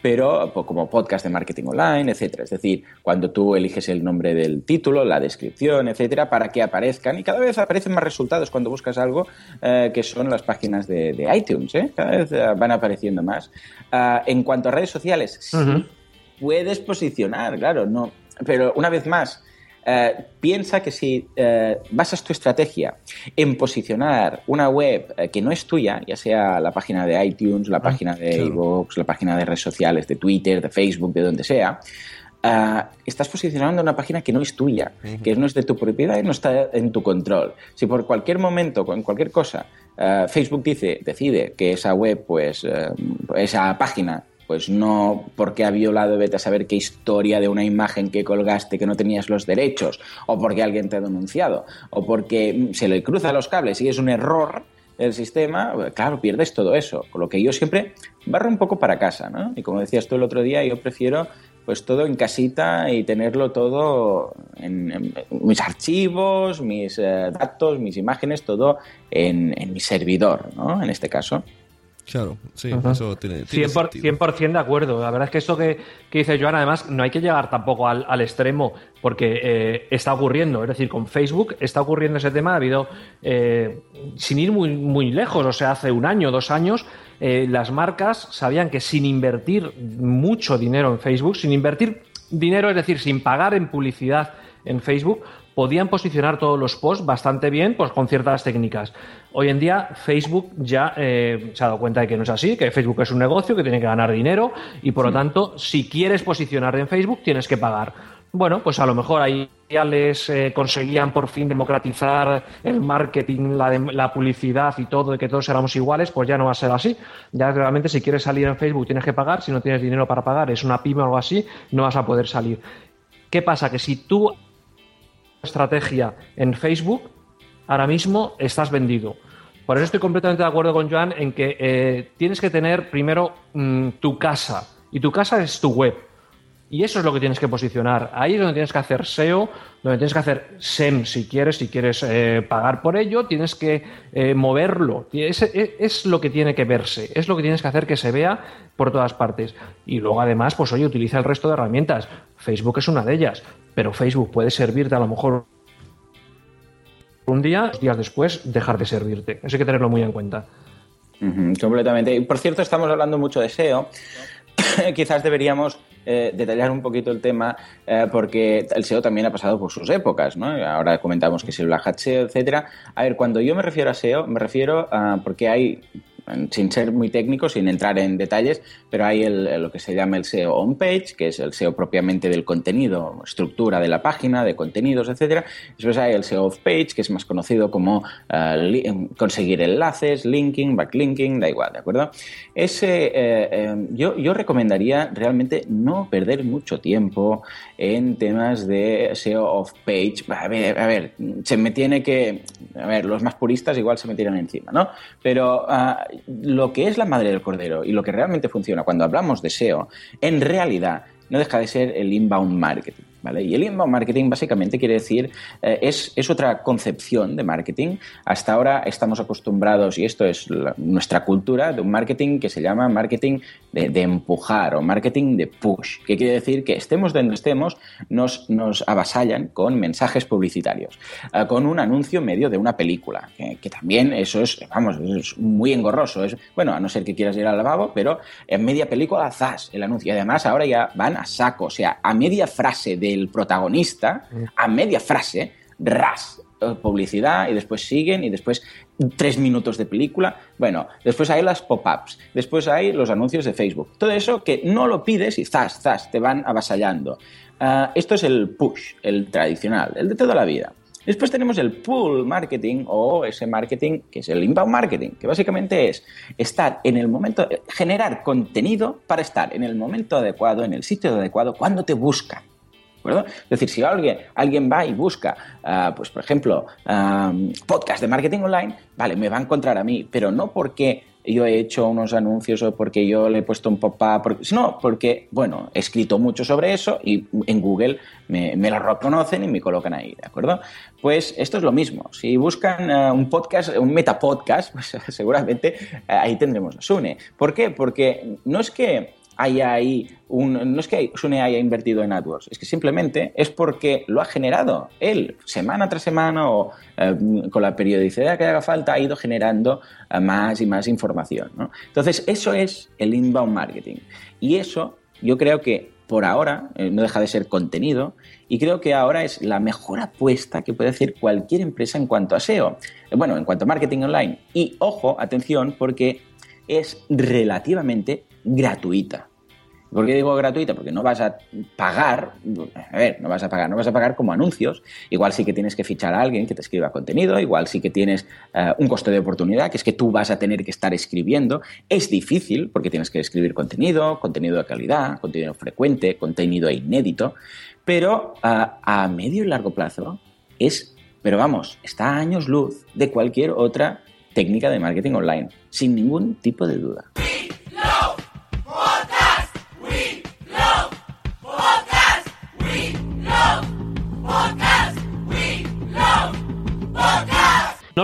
pero pues, como podcast de marketing online, etcétera. Es decir, cuando tú eliges el nombre del título, la descripción, etcétera, para que aparezcan y cada vez aparecen más resultados cuando buscas algo eh, que son las páginas de, de iTunes, ¿eh? Cada vez van apareciendo más. en cuanto a redes sociales, sí puedes posicionar, claro, no. Pero una vez más, eh, piensa que si eh, basas tu estrategia en posicionar una web eh, que no es tuya, ya sea la página de iTunes, la ah, página de claro. iVoox, la página de redes sociales, de Twitter, de Facebook, de donde sea, estás posicionando una página que no es tuya, uh -huh. que no es de tu propiedad y no está en tu control. Si por cualquier momento, con cualquier cosa, Facebook dice, decide que esa web, pues, esa página pues no porque ha violado, vete a saber qué historia de una imagen que colgaste que no tenías los derechos, o porque alguien te ha denunciado, o porque se le cruza los cables y es un error el sistema, claro, pierdes todo eso. Con lo que yo siempre barro un poco para casa, ¿no? Y como decías tú el otro día, yo prefiero pues todo en casita y tenerlo todo en mis archivos, mis eh, datos, mis imágenes, todo en, en mi servidor, ¿no? En este caso. Claro, sí, eso tiene, tiene 100%, 100 de acuerdo. La verdad es que esto que, que dice Joan, además, no hay que llegar tampoco al, al extremo porque eh, está ocurriendo. Es decir, con Facebook está ocurriendo ese tema. Ha habido, eh, sin ir muy, muy lejos, o sea, hace un año, dos años, eh, las marcas sabían que sin invertir mucho dinero en Facebook, sin invertir dinero, es decir, sin pagar en publicidad en Facebook, podían posicionar todos los posts bastante bien pues con ciertas técnicas. Hoy en día Facebook ya eh, se ha dado cuenta de que no es así, que Facebook es un negocio, que tiene que ganar dinero y por sí. lo tanto, si quieres posicionar en Facebook, tienes que pagar. Bueno, pues a lo mejor ahí ya les eh, conseguían por fin democratizar el marketing, la, de, la, publicidad y todo, de que todos éramos iguales, pues ya no va a ser así. Ya realmente si quieres salir en Facebook tienes que pagar, si no tienes dinero para pagar, es una pyme o algo así, no vas a poder salir. ¿Qué pasa? Que si tú estrategia en Facebook, ahora mismo estás vendido. Por eso estoy completamente de acuerdo con Joan en que eh, tienes que tener primero mmm, tu casa. Y tu casa es tu web. Y eso es lo que tienes que posicionar. Ahí es donde tienes que hacer SEO, donde tienes que hacer SEM si quieres, si quieres eh, pagar por ello, tienes que eh, moverlo. Es, es, lo que tiene que verse, es lo que tienes que hacer que se vea por todas partes. Y luego además, pues oye, utiliza el resto de herramientas. Facebook es una de ellas, pero Facebook puede servirte a lo mejor un día, dos días después, dejar de servirte. Eso hay que tenerlo muy en cuenta. Completamente. Y por cierto, estamos hablando mucho de SEO. Quizás deberíamos eh, detallar un poquito el tema eh, porque el SEO también ha pasado por sus épocas, ¿no? Ahora comentamos que es el Black SEO, etcétera. A ver, cuando yo me refiero a SEO, me refiero a porque hay sin ser muy técnico, sin entrar en detalles, pero hay el, lo que se llama el SEO on-page, que es el SEO propiamente del contenido, estructura de la página, de contenidos, etcétera. Después hay el SEO off-page, que es más conocido como uh, conseguir enlaces, linking, backlinking, da igual, ¿de acuerdo? Ese, eh, eh, yo, yo recomendaría realmente no perder mucho tiempo en temas de SEO off-page. A ver, a ver, se me tiene que... A ver, los más puristas igual se me tiran encima, ¿no? Pero... Uh, lo que es la madre del cordero y lo que realmente funciona cuando hablamos de SEO, en realidad no deja de ser el inbound marketing. ¿Vale? Y el inbound marketing básicamente quiere decir, eh, es, es, otra concepción de marketing. Hasta ahora estamos acostumbrados, y esto es la, nuestra cultura, de un marketing que se llama marketing de, de, empujar o marketing de push, que quiere decir que estemos donde estemos, nos, nos avasallan con mensajes publicitarios, eh, con un anuncio medio de una película, que, que, también eso es, vamos, es muy engorroso. Es, bueno, a no ser que quieras ir al lavabo, pero en media película, zas, el anuncio. Y además ahora ya van a saco, o sea, a media frase de el protagonista, a media frase, ras, eh, publicidad y después siguen y después tres minutos de película. Bueno, después hay las pop-ups, después hay los anuncios de Facebook. Todo eso que no lo pides y zas, zas, te van avasallando. Ah, esto es el push, el tradicional, el de toda la vida. Después tenemos el pull marketing o ese marketing que es el inbound marketing, que básicamente es estar en el momento, generar contenido para estar en el momento adecuado, en el sitio adecuado, cuando te buscan. Es decir, si alguien, alguien va y busca, ah, pues por ejemplo, podcast de marketing online, vale, me va a encontrar a mí, pero no porque yo he hecho unos anuncios o porque yo le he puesto un pop-up, sino porque, bueno, he escrito mucho sobre eso y en Google me, lo reconocen y me colocan ahí, ¿de acuerdo? Pues esto es lo mismo. Si buscan ah, un podcast, un metapodcast, pues seguramente ah, ahí tendremos a Sune. ¿Por qué? Porque no es que haya ahí un... No es que Sune haya invertido en AdWords, es que simplemente es porque lo ha generado él, semana tras semana o eh, con la periodicidad que haga falta, ha ido generando eh, más y más información. Entonces, eso es el inbound marketing. Y eso yo creo que por ahora eh, no deja de ser contenido y creo que ahora es la mejor apuesta que puede hacer cualquier empresa en cuanto a SEO. Bueno, en cuanto a marketing online. Y ojo, atención, porque es relativamente gratuita. ¿Por qué digo gratuita? Porque no vas a pagar, a ver, no vas a pagar, no vas a pagar como anuncios. Igual sí que tienes que fichar a alguien que te escriba contenido, igual sí que tienes eh, un coste de oportunidad, que es que tú vas a tener que estar escribiendo. Es difícil porque tienes que escribir contenido, contenido de calidad, contenido frecuente, contenido inédito, pero a medio y largo plazo es, pero vamos, está a años luz de cualquier otra técnica de marketing online, sin ningún tipo de duda.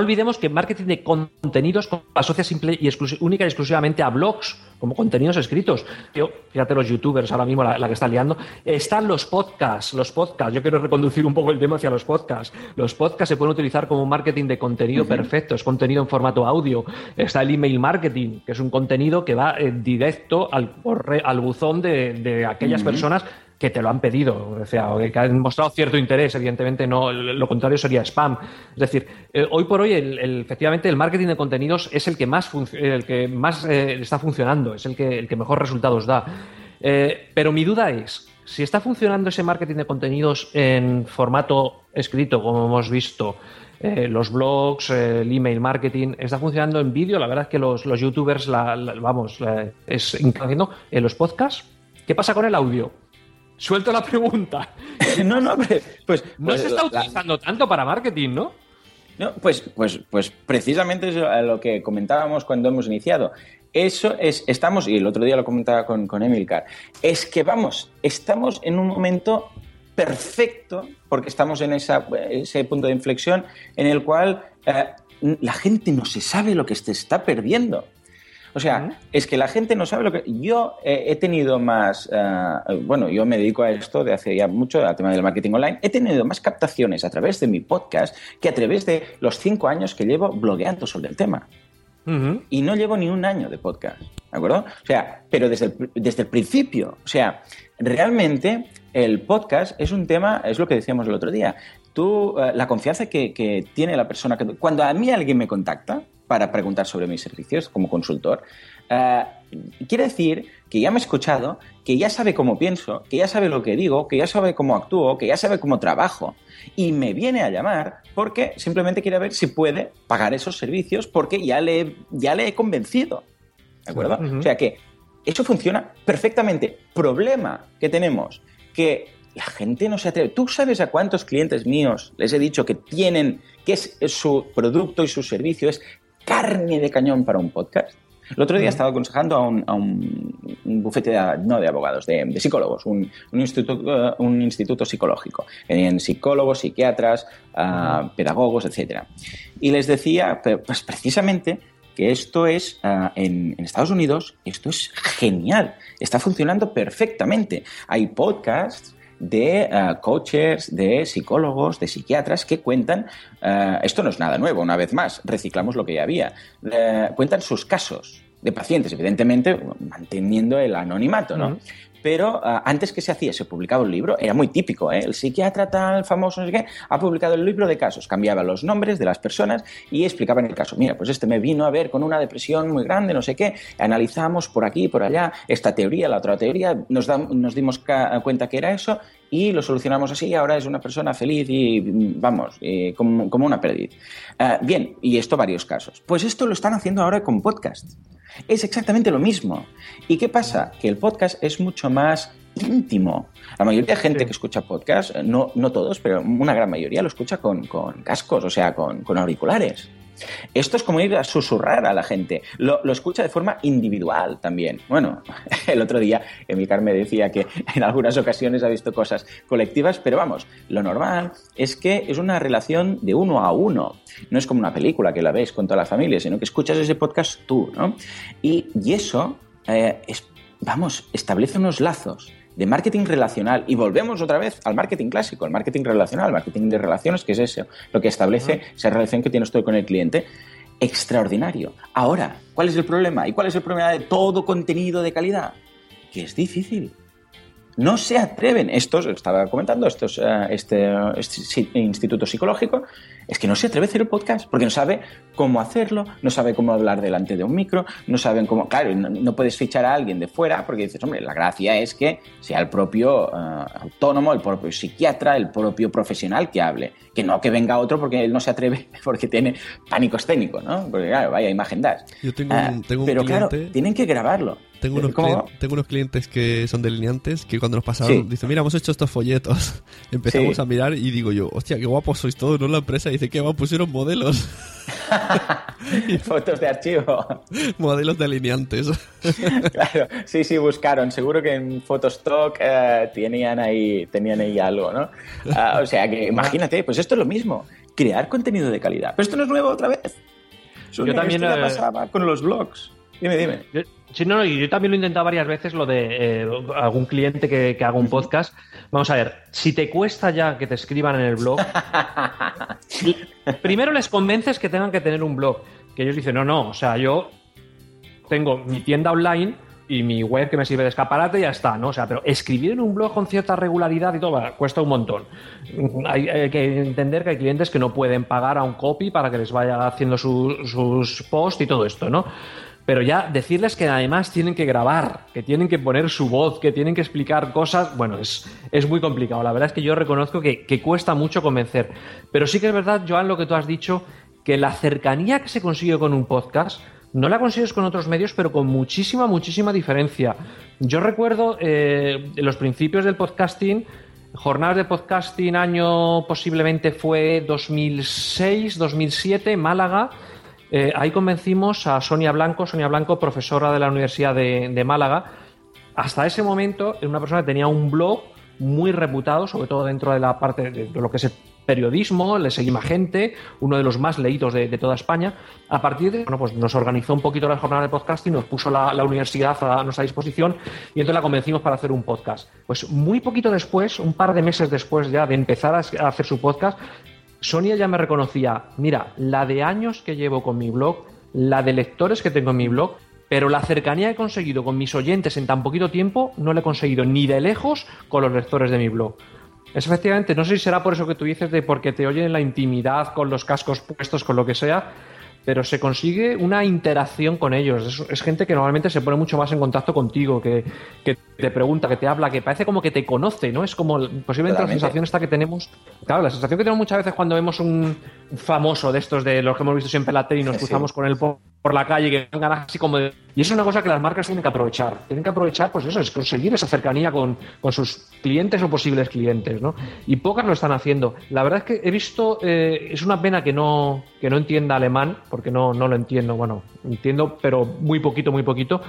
Olvidemos que marketing de contenidos asocia simple y única y exclusivamente a blogs, como contenidos escritos. Yo, fíjate los youtubers ahora mismo, la, que está liando. Están los podcasts, los podcasts. Yo quiero reconducir un poco el tema hacia los podcasts. Los podcasts se pueden utilizar como marketing de contenido perfecto, es contenido en formato audio. Está el email marketing, que es un contenido que va eh, directo al, al buzón de, aquellas personas que te lo han pedido, o sea, que han mostrado cierto interés, evidentemente no, lo contrario sería spam. Es decir, eh, hoy por hoy, efectivamente, el marketing de contenidos es el que más, el que más eh, está funcionando, es el que, el que mejor resultados da. Eh, pero mi duda es, si está funcionando ese marketing de contenidos en formato escrito, como hemos visto, los blogs, el email marketing, está funcionando en vídeo. La verdad es que los, youtubers, vamos, es haciendo en los podcasts. ¿Qué pasa con el audio? Suelto la pregunta. no, no, pues. no pues se está utilizando tanto para marketing, ¿no? No, pues, pues, pues precisamente es lo que comentábamos cuando hemos iniciado. Eso es, estamos, y el otro día lo comentaba con, con Emilcar, es que vamos, estamos en un momento perfecto, porque estamos en esa, ese punto de inflexión en el cual eh, la gente no se sabe lo que se está perdiendo. O sea, es que la gente no sabe lo que... Yo eh, he tenido más... Eh, bueno, yo me dedico a esto de hace ya mucho, al tema del marketing online. He tenido más captaciones a través de mi podcast que a través de los cinco años que llevo blogueando sobre el tema. Y no llevo ni un año de podcast, ¿de acuerdo? O sea, pero desde el, desde el principio. O sea, realmente el podcast es un tema, es lo que decíamos el otro día. Tú, eh, la confianza que, que tiene la persona que... Cuando a mí alguien me contacta, para preguntar sobre mis servicios como consultor, eh, quiere decir que ya me ha escuchado, que ya sabe cómo pienso, que ya sabe lo que digo, que ya sabe cómo actúo, que ya sabe cómo trabajo. Y me viene a llamar porque simplemente quiere ver si puede pagar esos servicios porque ya le, ya le he convencido. ¿De acuerdo? O sea que eso funciona perfectamente. Problema que tenemos, que la gente no se atreve. ¿Tú sabes a cuántos clientes míos les he dicho que tienen, que es su producto y su servicio es carne de cañón para un podcast. El otro día estaba aconsejando a un, a un, bufete, de, no de abogados, de, psicólogos, un, instituto, eh, un instituto psicológico. Tenían psicólogos, psiquiatras, ah, pedagogos, etc. Y les decía, pues precisamente, que esto es, ah, en, en, Estados Unidos, esto es genial, está funcionando perfectamente. Hay podcasts de uh, coaches, de psicólogos, de psiquiatras que cuentan, uh, esto no es nada nuevo, una vez más, reciclamos lo que ya había, uh, cuentan sus casos de pacientes, evidentemente manteniendo el anonimato, ¿no? Pero ah, antes que se hacía, se publicaba un libro, era muy típico, ¿eh? el psiquiatra tal famoso, no sé qué, ha publicado el libro de casos, cambiaba los nombres de las personas y explicaban el caso. Mira, pues este me vino a ver con una depresión muy grande, no sé qué, analizamos por aquí, por allá, esta teoría, la otra teoría, nos, da- nos dimos cuenta que era eso y lo solucionamos así, ahora es una persona feliz y vamos, eh, como, como una perdiz. Ah, bien, y esto varios casos. Pues esto lo están haciendo ahora con podcast. Es exactamente lo mismo. ¿Y qué pasa? Que el podcast es mucho más íntimo. La mayoría de gente que escucha podcast, eh, no, no todos, pero una gran mayoría lo escucha con, con cascos, o sea, con, con auriculares. Esto es como ir a susurrar a la gente. Lo, escucha de forma individual también. Bueno, el otro día Emilcar me decía que en algunas ocasiones ha visto cosas colectivas, pero vamos, lo normal es que es una relación de uno a uno. No es como una película que la ves con toda la familia, sino que escuchas ese podcast tú, ¿no? Y, y eso, eh, es, vamos, establece unos lazos de marketing relacional y volvemos otra vez al marketing clásico, al marketing relacional, al marketing de relaciones, que es eso, lo que establece esa relación que tienes tú con el cliente. Extraordinario. Ahora, ¿cuál es el problema? ¿Y cuál es el problema de todo contenido de calidad? Que es difícil. No se atreven, estos, estaba comentando, estos, eh, este, este instituto psicológico, es que no se atreve a hacer el podcast porque no sabe cómo hacerlo, no sabe cómo hablar delante de un micro, no saben cómo. Claro, no, no puedes fichar a alguien de fuera porque dices, hombre, la gracia es que sea el propio eh, autónomo, el propio psiquiatra, el propio profesional que hable, que no que venga otro porque él no se atreve porque tiene pánico escénico, ¿no? Porque, claro, vaya imagen das. Yo tengo Ah, un, tengo un pero cliente. claro, tienen que grabarlo. Tengo unos, ¿Cómo? clien- tengo unos clientes que son delineantes que cuando nos pasaron Sí. dicen, mira, hemos hecho estos folletos. Empezamos Sí. a mirar y digo yo, hostia, qué guapos sois todos, ¿no? La empresa Y dice, ¿qué va? Pusieron modelos. Fotos de archivo. modelos delineantes. Claro, sí, sí, buscaron. Seguro que en Photostock eh, tenían, ahí, tenían ahí algo, ¿no? Ah, o sea que imagínate, pues esto es lo mismo. Crear contenido de calidad. Pero esto no es nuevo otra vez. Yo Esto también, ya eh, pasaba con los blogs. Dime, dime. Yo- Sí, no, no, y yo también lo he intentado varias veces, lo de eh, algún cliente que, que haga un podcast. Vamos a ver, si te cuesta ya que te escriban en el blog, primero les convences que tengan que tener un blog. Que ellos dicen, no, no, o sea, yo tengo mi tienda online y mi web que me sirve de escaparate y ya está, ¿no? O sea, pero escribir en un blog con cierta regularidad y todo, va, cuesta un montón. Hay, hay que entender que hay clientes que no pueden pagar a un copy para que les vaya haciendo su- sus posts y todo esto, ¿no? Pero ya decirles que además tienen que grabar, que tienen que poner su voz, que tienen que explicar cosas, bueno, es, es muy complicado. La verdad es que yo reconozco que, que cuesta mucho convencer. Pero sí que es verdad, Joan, lo que tú has dicho, que la cercanía que se consigue con un podcast no la consigues con otros medios, pero con muchísima, muchísima diferencia. Yo recuerdo eh, los principios del podcasting, jornadas de podcasting, año posiblemente fue 2006, 2007, Málaga. Eh, ahí convencimos a Sonia Blanco, Sonia Blanco, profesora de la Universidad de, Málaga. Hasta ese momento era una persona que tenía un blog muy reputado, sobre todo dentro de la parte de lo que es el periodismo, le seguimos gente, uno de los más leídos de, toda España. A partir de, bueno, pues nos organizó un poquito las jornadas de podcasting, nos puso la, la universidad a nuestra disposición y entonces la convencimos para hacer un podcast. Pues muy poquito después, un par de meses después ya de empezar a hacer su podcast, Sonia ya me reconocía, mira, la de años que llevo con mi blog, la de lectores que tengo en mi blog, pero la cercanía que he conseguido con mis oyentes en tan poquito tiempo no la he conseguido ni de lejos con los lectores de mi blog. Es efectivamente, no sé si será por eso que tú dices de porque te oyen en la intimidad, con los cascos puestos, con lo que sea, pero se consigue una interacción con ellos. Es, es gente que normalmente se pone mucho más en contacto contigo, que, que te pregunta, que te habla, que parece como que te conoce, ¿no? Es como posiblemente Totalmente. la sensación esta que tenemos. Claro, la sensación que tenemos muchas veces cuando vemos un famoso de estos de los que hemos visto siempre en la tele y nos Sí. cruzamos con él por, por la calle, que así como de- Y eso es una cosa que las marcas tienen que aprovechar. Tienen que aprovechar, pues eso, es conseguir esa cercanía con, con sus clientes o posibles clientes, ¿no? Y pocas lo están haciendo. La verdad es que he visto, eh, es una pena que no, que no entienda alemán, porque no, no lo entiendo, bueno, entiendo, pero muy poquito, muy poquito,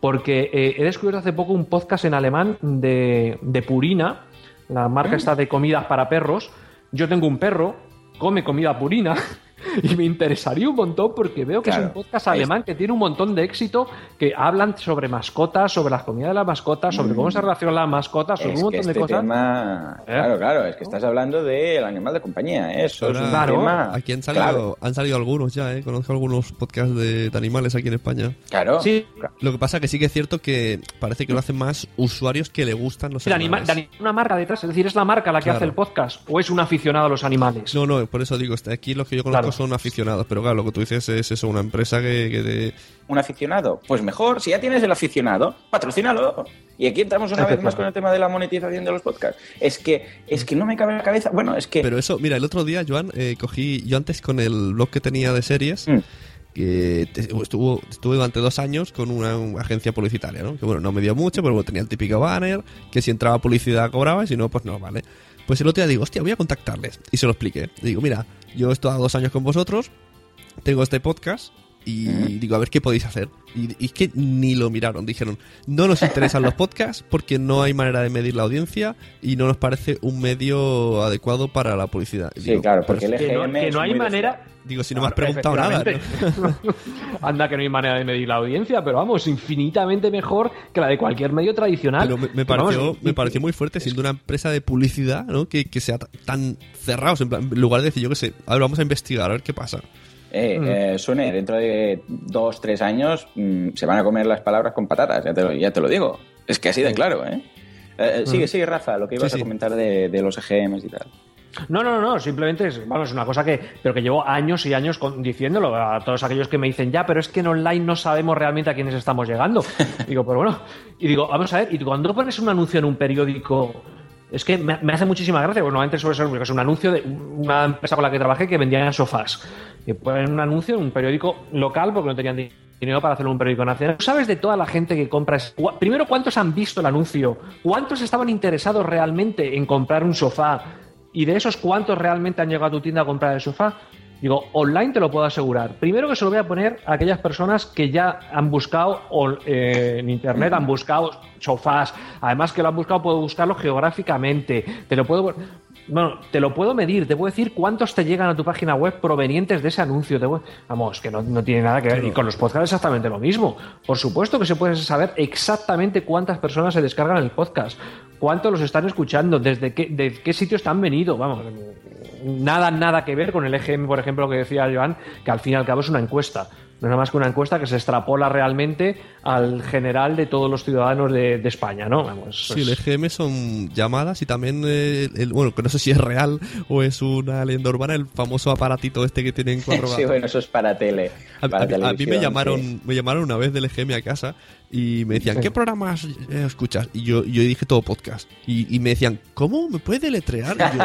porque eh, he descubierto hace poco un podcast en alemán de, de Purina, la marca esta de comidas para perros. Yo tengo un perro, come comida Purina, y me interesaría un montón porque veo que es Claro. un podcast alemán que tiene un montón de éxito, que hablan sobre mascotas, sobre las comidas de las mascotas, sobre cómo se relacionan las mascotas, sobre Mm. Es un que montón este de cosas. tema, claro, claro, es que estás hablando del animal de compañía, ¿eh? eso es un Ahora, tema Aquí han salido, han salido algunos ya, ¿eh? Conozco algunos podcasts de, de animales aquí en España. Claro. Sí, Lo que pasa que sí que es cierto que parece que lo hacen más usuarios que le gustan los de, anima- animales. de ani- una marca detrás, es decir, es la marca la que Claro. hace el podcast o es un aficionado a los animales. No, no, por eso digo, este, aquí los que yo conozco Claro. Son aficionados, pero claro, lo que tú dices es eso, una empresa que, que te- un aficionado. Pues mejor, si ya tienes el aficionado, patrocínalo. Y aquí entramos una vez más con el tema de la monetización de los podcasts. Es que, es que no me cabe en la cabeza. Bueno, es que. Pero eso, mira, el otro día, Joan, eh, cogí, yo antes con el blog que tenía de series, Mm. que estuvo, estuve durante dos años con una, una agencia publicitaria, ¿no? Que bueno, no me dio mucho, pero bueno, tenía el típico banner, que si entraba publicidad cobraba y si no, pues no, ¿vale? Pues el otro día digo, hostia, voy a contactarles. Y se lo expliqué. Digo, mira, yo he estado dos años con vosotros, tengo este podcast y digo, a ver qué podéis hacer. Y, y es que ni lo miraron. Dijeron, no nos interesan los podcasts porque no hay manera de medir la audiencia y no nos parece un medio adecuado para la publicidad. Y Sí, digo, claro, porque el Que no, EGM que no hay manera. Digo, si no me has preguntado nada. Anda que no hay manera de medir la audiencia, pero vamos, infinitamente mejor que la de cualquier medio tradicional. Pero me, me Pero vamos, pareció, me pareció muy fuerte siendo una empresa de publicidad, ¿no? Que, que sea tan cerrados. En, plan, en lugar de decir, yo qué sé, a ver, vamos a investigar, a ver qué pasa. Eh, Mm. eh, Sune, dentro de dos, tres años mm, se van a comer las palabras con patatas, ya te lo, ya te lo digo. Es que así de claro, ¿eh? Eh, eh, sigue, Mm. sigue, Rafa, lo que ibas Sí, a sí. comentar de, de los EGMs y tal. No, no, no, simplemente es, vamos, una cosa que, pero que llevo años y años con- diciéndolo a todos aquellos que me dicen, ya, pero es que en online no sabemos realmente a quiénes estamos llegando. digo, pero bueno, y digo, vamos a ver, y cuando pones un anuncio en un periódico, es que me, hace muchísima gracia, porque normalmente ser porque es un anuncio de una empresa con la que trabajé que vendía sofás. Que ponen un anuncio en un periódico local porque no tenían di- dinero para hacer un periódico nacional. ¿Tú ¿Sabes de toda la gente que compra? Primero, ¿cuántos han visto el anuncio? ¿Cuántos estaban interesados realmente en comprar un sofá? Y de esos, ¿cuántos realmente han llegado a tu tienda a comprar el sofá? Digo, online te lo puedo asegurar. Primero que se lo voy a poner a aquellas personas que ya han buscado eh, en internet, han buscado sofás. Además que lo han buscado, puedo buscarlo geográficamente. Te lo puedo. Bueno, te lo puedo medir, te puedo decir cuántos te llegan a tu página web provenientes de ese anuncio. Te voy- Vamos, que no, no tiene nada que ver. Y con los podcasts exactamente lo mismo. Por supuesto que se puede saber exactamente cuántas personas se descargan el podcast, cuántos los están escuchando, desde qué, de qué sitios te han venido. Vamos, nada, nada que ver con el EGM, por ejemplo, que decía Joan, que al fin y al cabo es una encuesta. No es nada más que una encuesta que se extrapola realmente al general de todos los ciudadanos de, de España, ¿no? Vamos, Sí, el EGM son llamadas y también, eh, el, bueno, que no sé si es real o es una leyenda urbana, el famoso aparatito este que tienen cuatro sí, bueno, eso es para tele. A, para a- a mí me llamaron, sí. me llamaron una vez del EGM a casa y me decían. ¿qué programas eh, escuchas? Y yo, yo dije todo podcast. Y, y me decían, ¿cómo? ¿Me puedes deletrear? Y yo,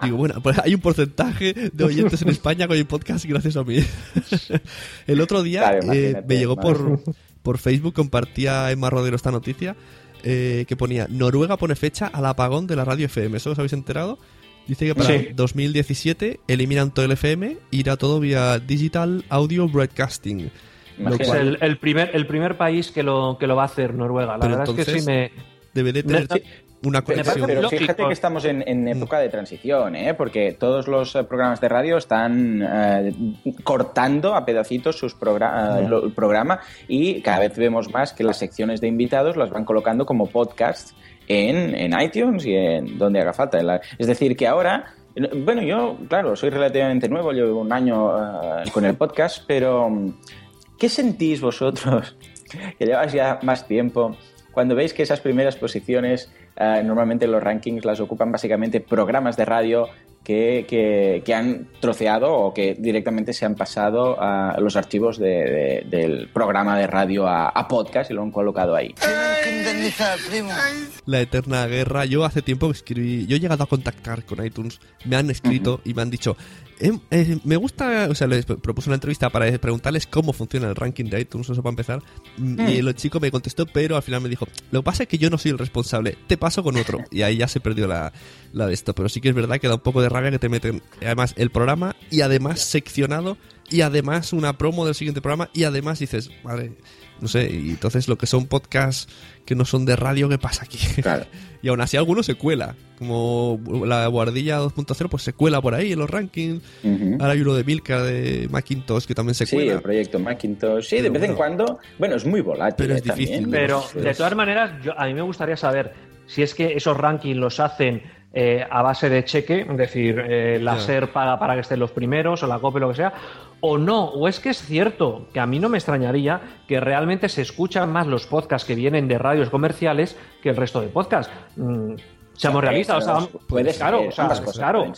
digo, bueno, pues hay un porcentaje de oyentes en España con el podcast gracias a mí. el otro día Claro, eh, me llegó por, por Facebook, compartía Emma Rodero esta noticia, eh, que ponía, Noruega pone fecha al apagón de la radio FM. ¿Eso os habéis enterado? Dice que para Sí. 2017 eliminan todo el FM, irá todo vía Digital Audio Broadcasting. Es el, el primer, el primer país que lo, que lo va a hacer, Noruega. La Pero verdad es que entonces sí me. debe de tener me- una conexión. pero fíjate que estamos en, en época de transición, ¿eh? porque todos los eh, programas de radio están eh, cortando a pedacitos sus progra- eh, lo- el programa y cada vez vemos más que las secciones de invitados las van colocando como podcasts en, en iTunes y en donde haga falta. La- es decir, que ahora, bueno, yo, claro, soy relativamente nuevo, llevo un año eh, con el podcast, pero mm, ¿qué sentís vosotros, que llevas ya más tiempo, cuando veis que esas primeras posiciones eh, normalmente en los rankings las ocupan básicamente programas de radio que, que- que han troceado o que directamente se han pasado a los archivos de- de- del programa de radio a, a podcast y lo han colocado ahí. La eterna guerra. Yo hace tiempo que escribí. Yo he llegado a contactar con iTunes. Me han escrito y me han dicho. "Em, eh, me gusta. O sea, les propuse una entrevista para preguntarles cómo funciona el ranking de iTunes. Eso para empezar. Mm, Y el chico me contestó, pero al final me dijo: Lo que pasa es que yo no soy el responsable. Te paso con otro. Y ahí ya se perdió la, la de esto. Pero sí que es verdad que da un poco de rabia que te meten. Además, el programa y además seccionado. Y además una promo del siguiente programa. Y además dices, vale. No sé, y entonces lo que son podcasts que no son de radio, ¿qué pasa aquí? y aún así alguno se cuela. como la guardilla 2.0 pues se cuela por ahí en los rankings. Ahora hay uno de Milka de Macintosh que también se Sí, cuela. el proyecto Macintosh. Sí, de vez en cuando. Bueno, es muy volátil. Pero es eh, también. difícil. Pero de todas maneras, yo- a mí me gustaría saber si es que esos rankings los hacen eh, a base de cheque, es decir, eh, la. SER paga para que estén los primeros o la COPE, lo que sea, o no, o es que es cierto que a mí no me extrañaría que realmente se escuchan más los podcasts que vienen de radios comerciales que el resto de podcasts. Mm, seamos realistas, o sea, puede claro, ser, o sea, claro.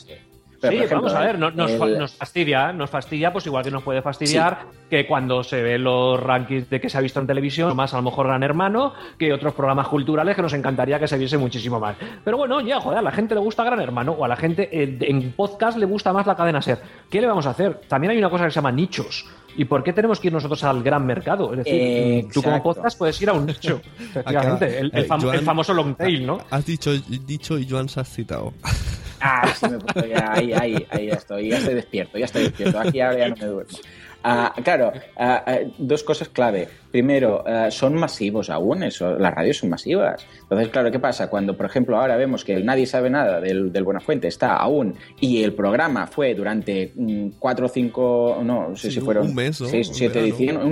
Pero, sí, ejemplo, vamos a ver, no- nos, el- nos fastidia, nos fastidia, pues igual que nos puede fastidiar que cuando se ven los rankings de que se ha visto en televisión, más a lo mejor Gran Hermano, que otros programas culturales que nos encantaría que se viese muchísimo más. Pero bueno, ya, joder, a la gente le gusta Gran Hermano, o a la gente eh, en podcast le gusta más la cadena Ser. ¿Qué le vamos a hacer? También hay una cosa que se llama nichos. ¿Y por qué tenemos que ir nosotros al gran mercado? Es decir, Eh, tú como exacto. podcast puedes ir a un nicho, efectivamente, el, el Eh, fam- Joan- el famoso long tail, ¿no? Has dicho, dicho y Joan se has citado. Ah, sí me puedo, ya, ahí, ahí, ahí ya estoy, ya estoy despierto, ya estoy despierto. Aquí ahora ya no me duermo. Ah, claro, ah, ah, dos cosas clave. Primero, ah, son masivos aún, eso, las radios son masivas. Entonces, claro, ¿qué pasa? Cuando, por ejemplo, ahora vemos que el Nadie sabe nada del, del Buenafuente está aún y el programa fue durante mm, cuatro o cinco, no, no sé Sí, si fueron un mes, ¿no? seis, Un siete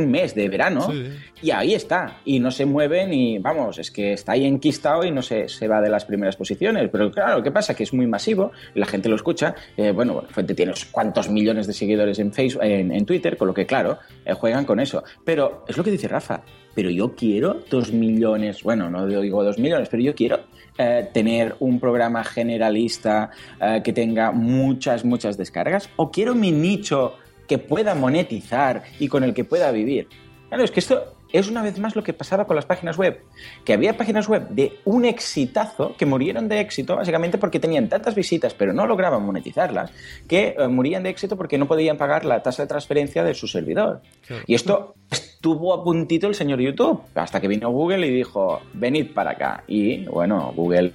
mes de verano, Sí. y ahí está. Y no se mueven y, vamos, es que está ahí enquistado y no se, se va de las primeras posiciones. Pero claro, ¿qué pasa? Que es muy masivo, la gente lo escucha. Eh, bueno, bueno, Fuente tiene unos cuantos millones de seguidores en, Facebook, en, en Twitter, con lo que, claro, eh, juegan con eso. Pero es lo que dice Rafa. Pero yo quiero dos millones, bueno, no digo dos millones, pero yo quiero eh, tener un programa generalista eh, que tenga muchas, muchas descargas. O quiero mi nicho que pueda monetizar y con el que pueda vivir. Claro, es que esto es una vez más lo que pasaba con las páginas web, que había páginas web de un exitazo que murieron de éxito básicamente porque tenían tantas visitas pero no lograban monetizarlas, que eh, morían de éxito porque no podían pagar la tasa de transferencia de su servidor. Y esto estuvo a puntito el señor YouTube, hasta que vino Google y dijo, venid para acá. Y bueno, Google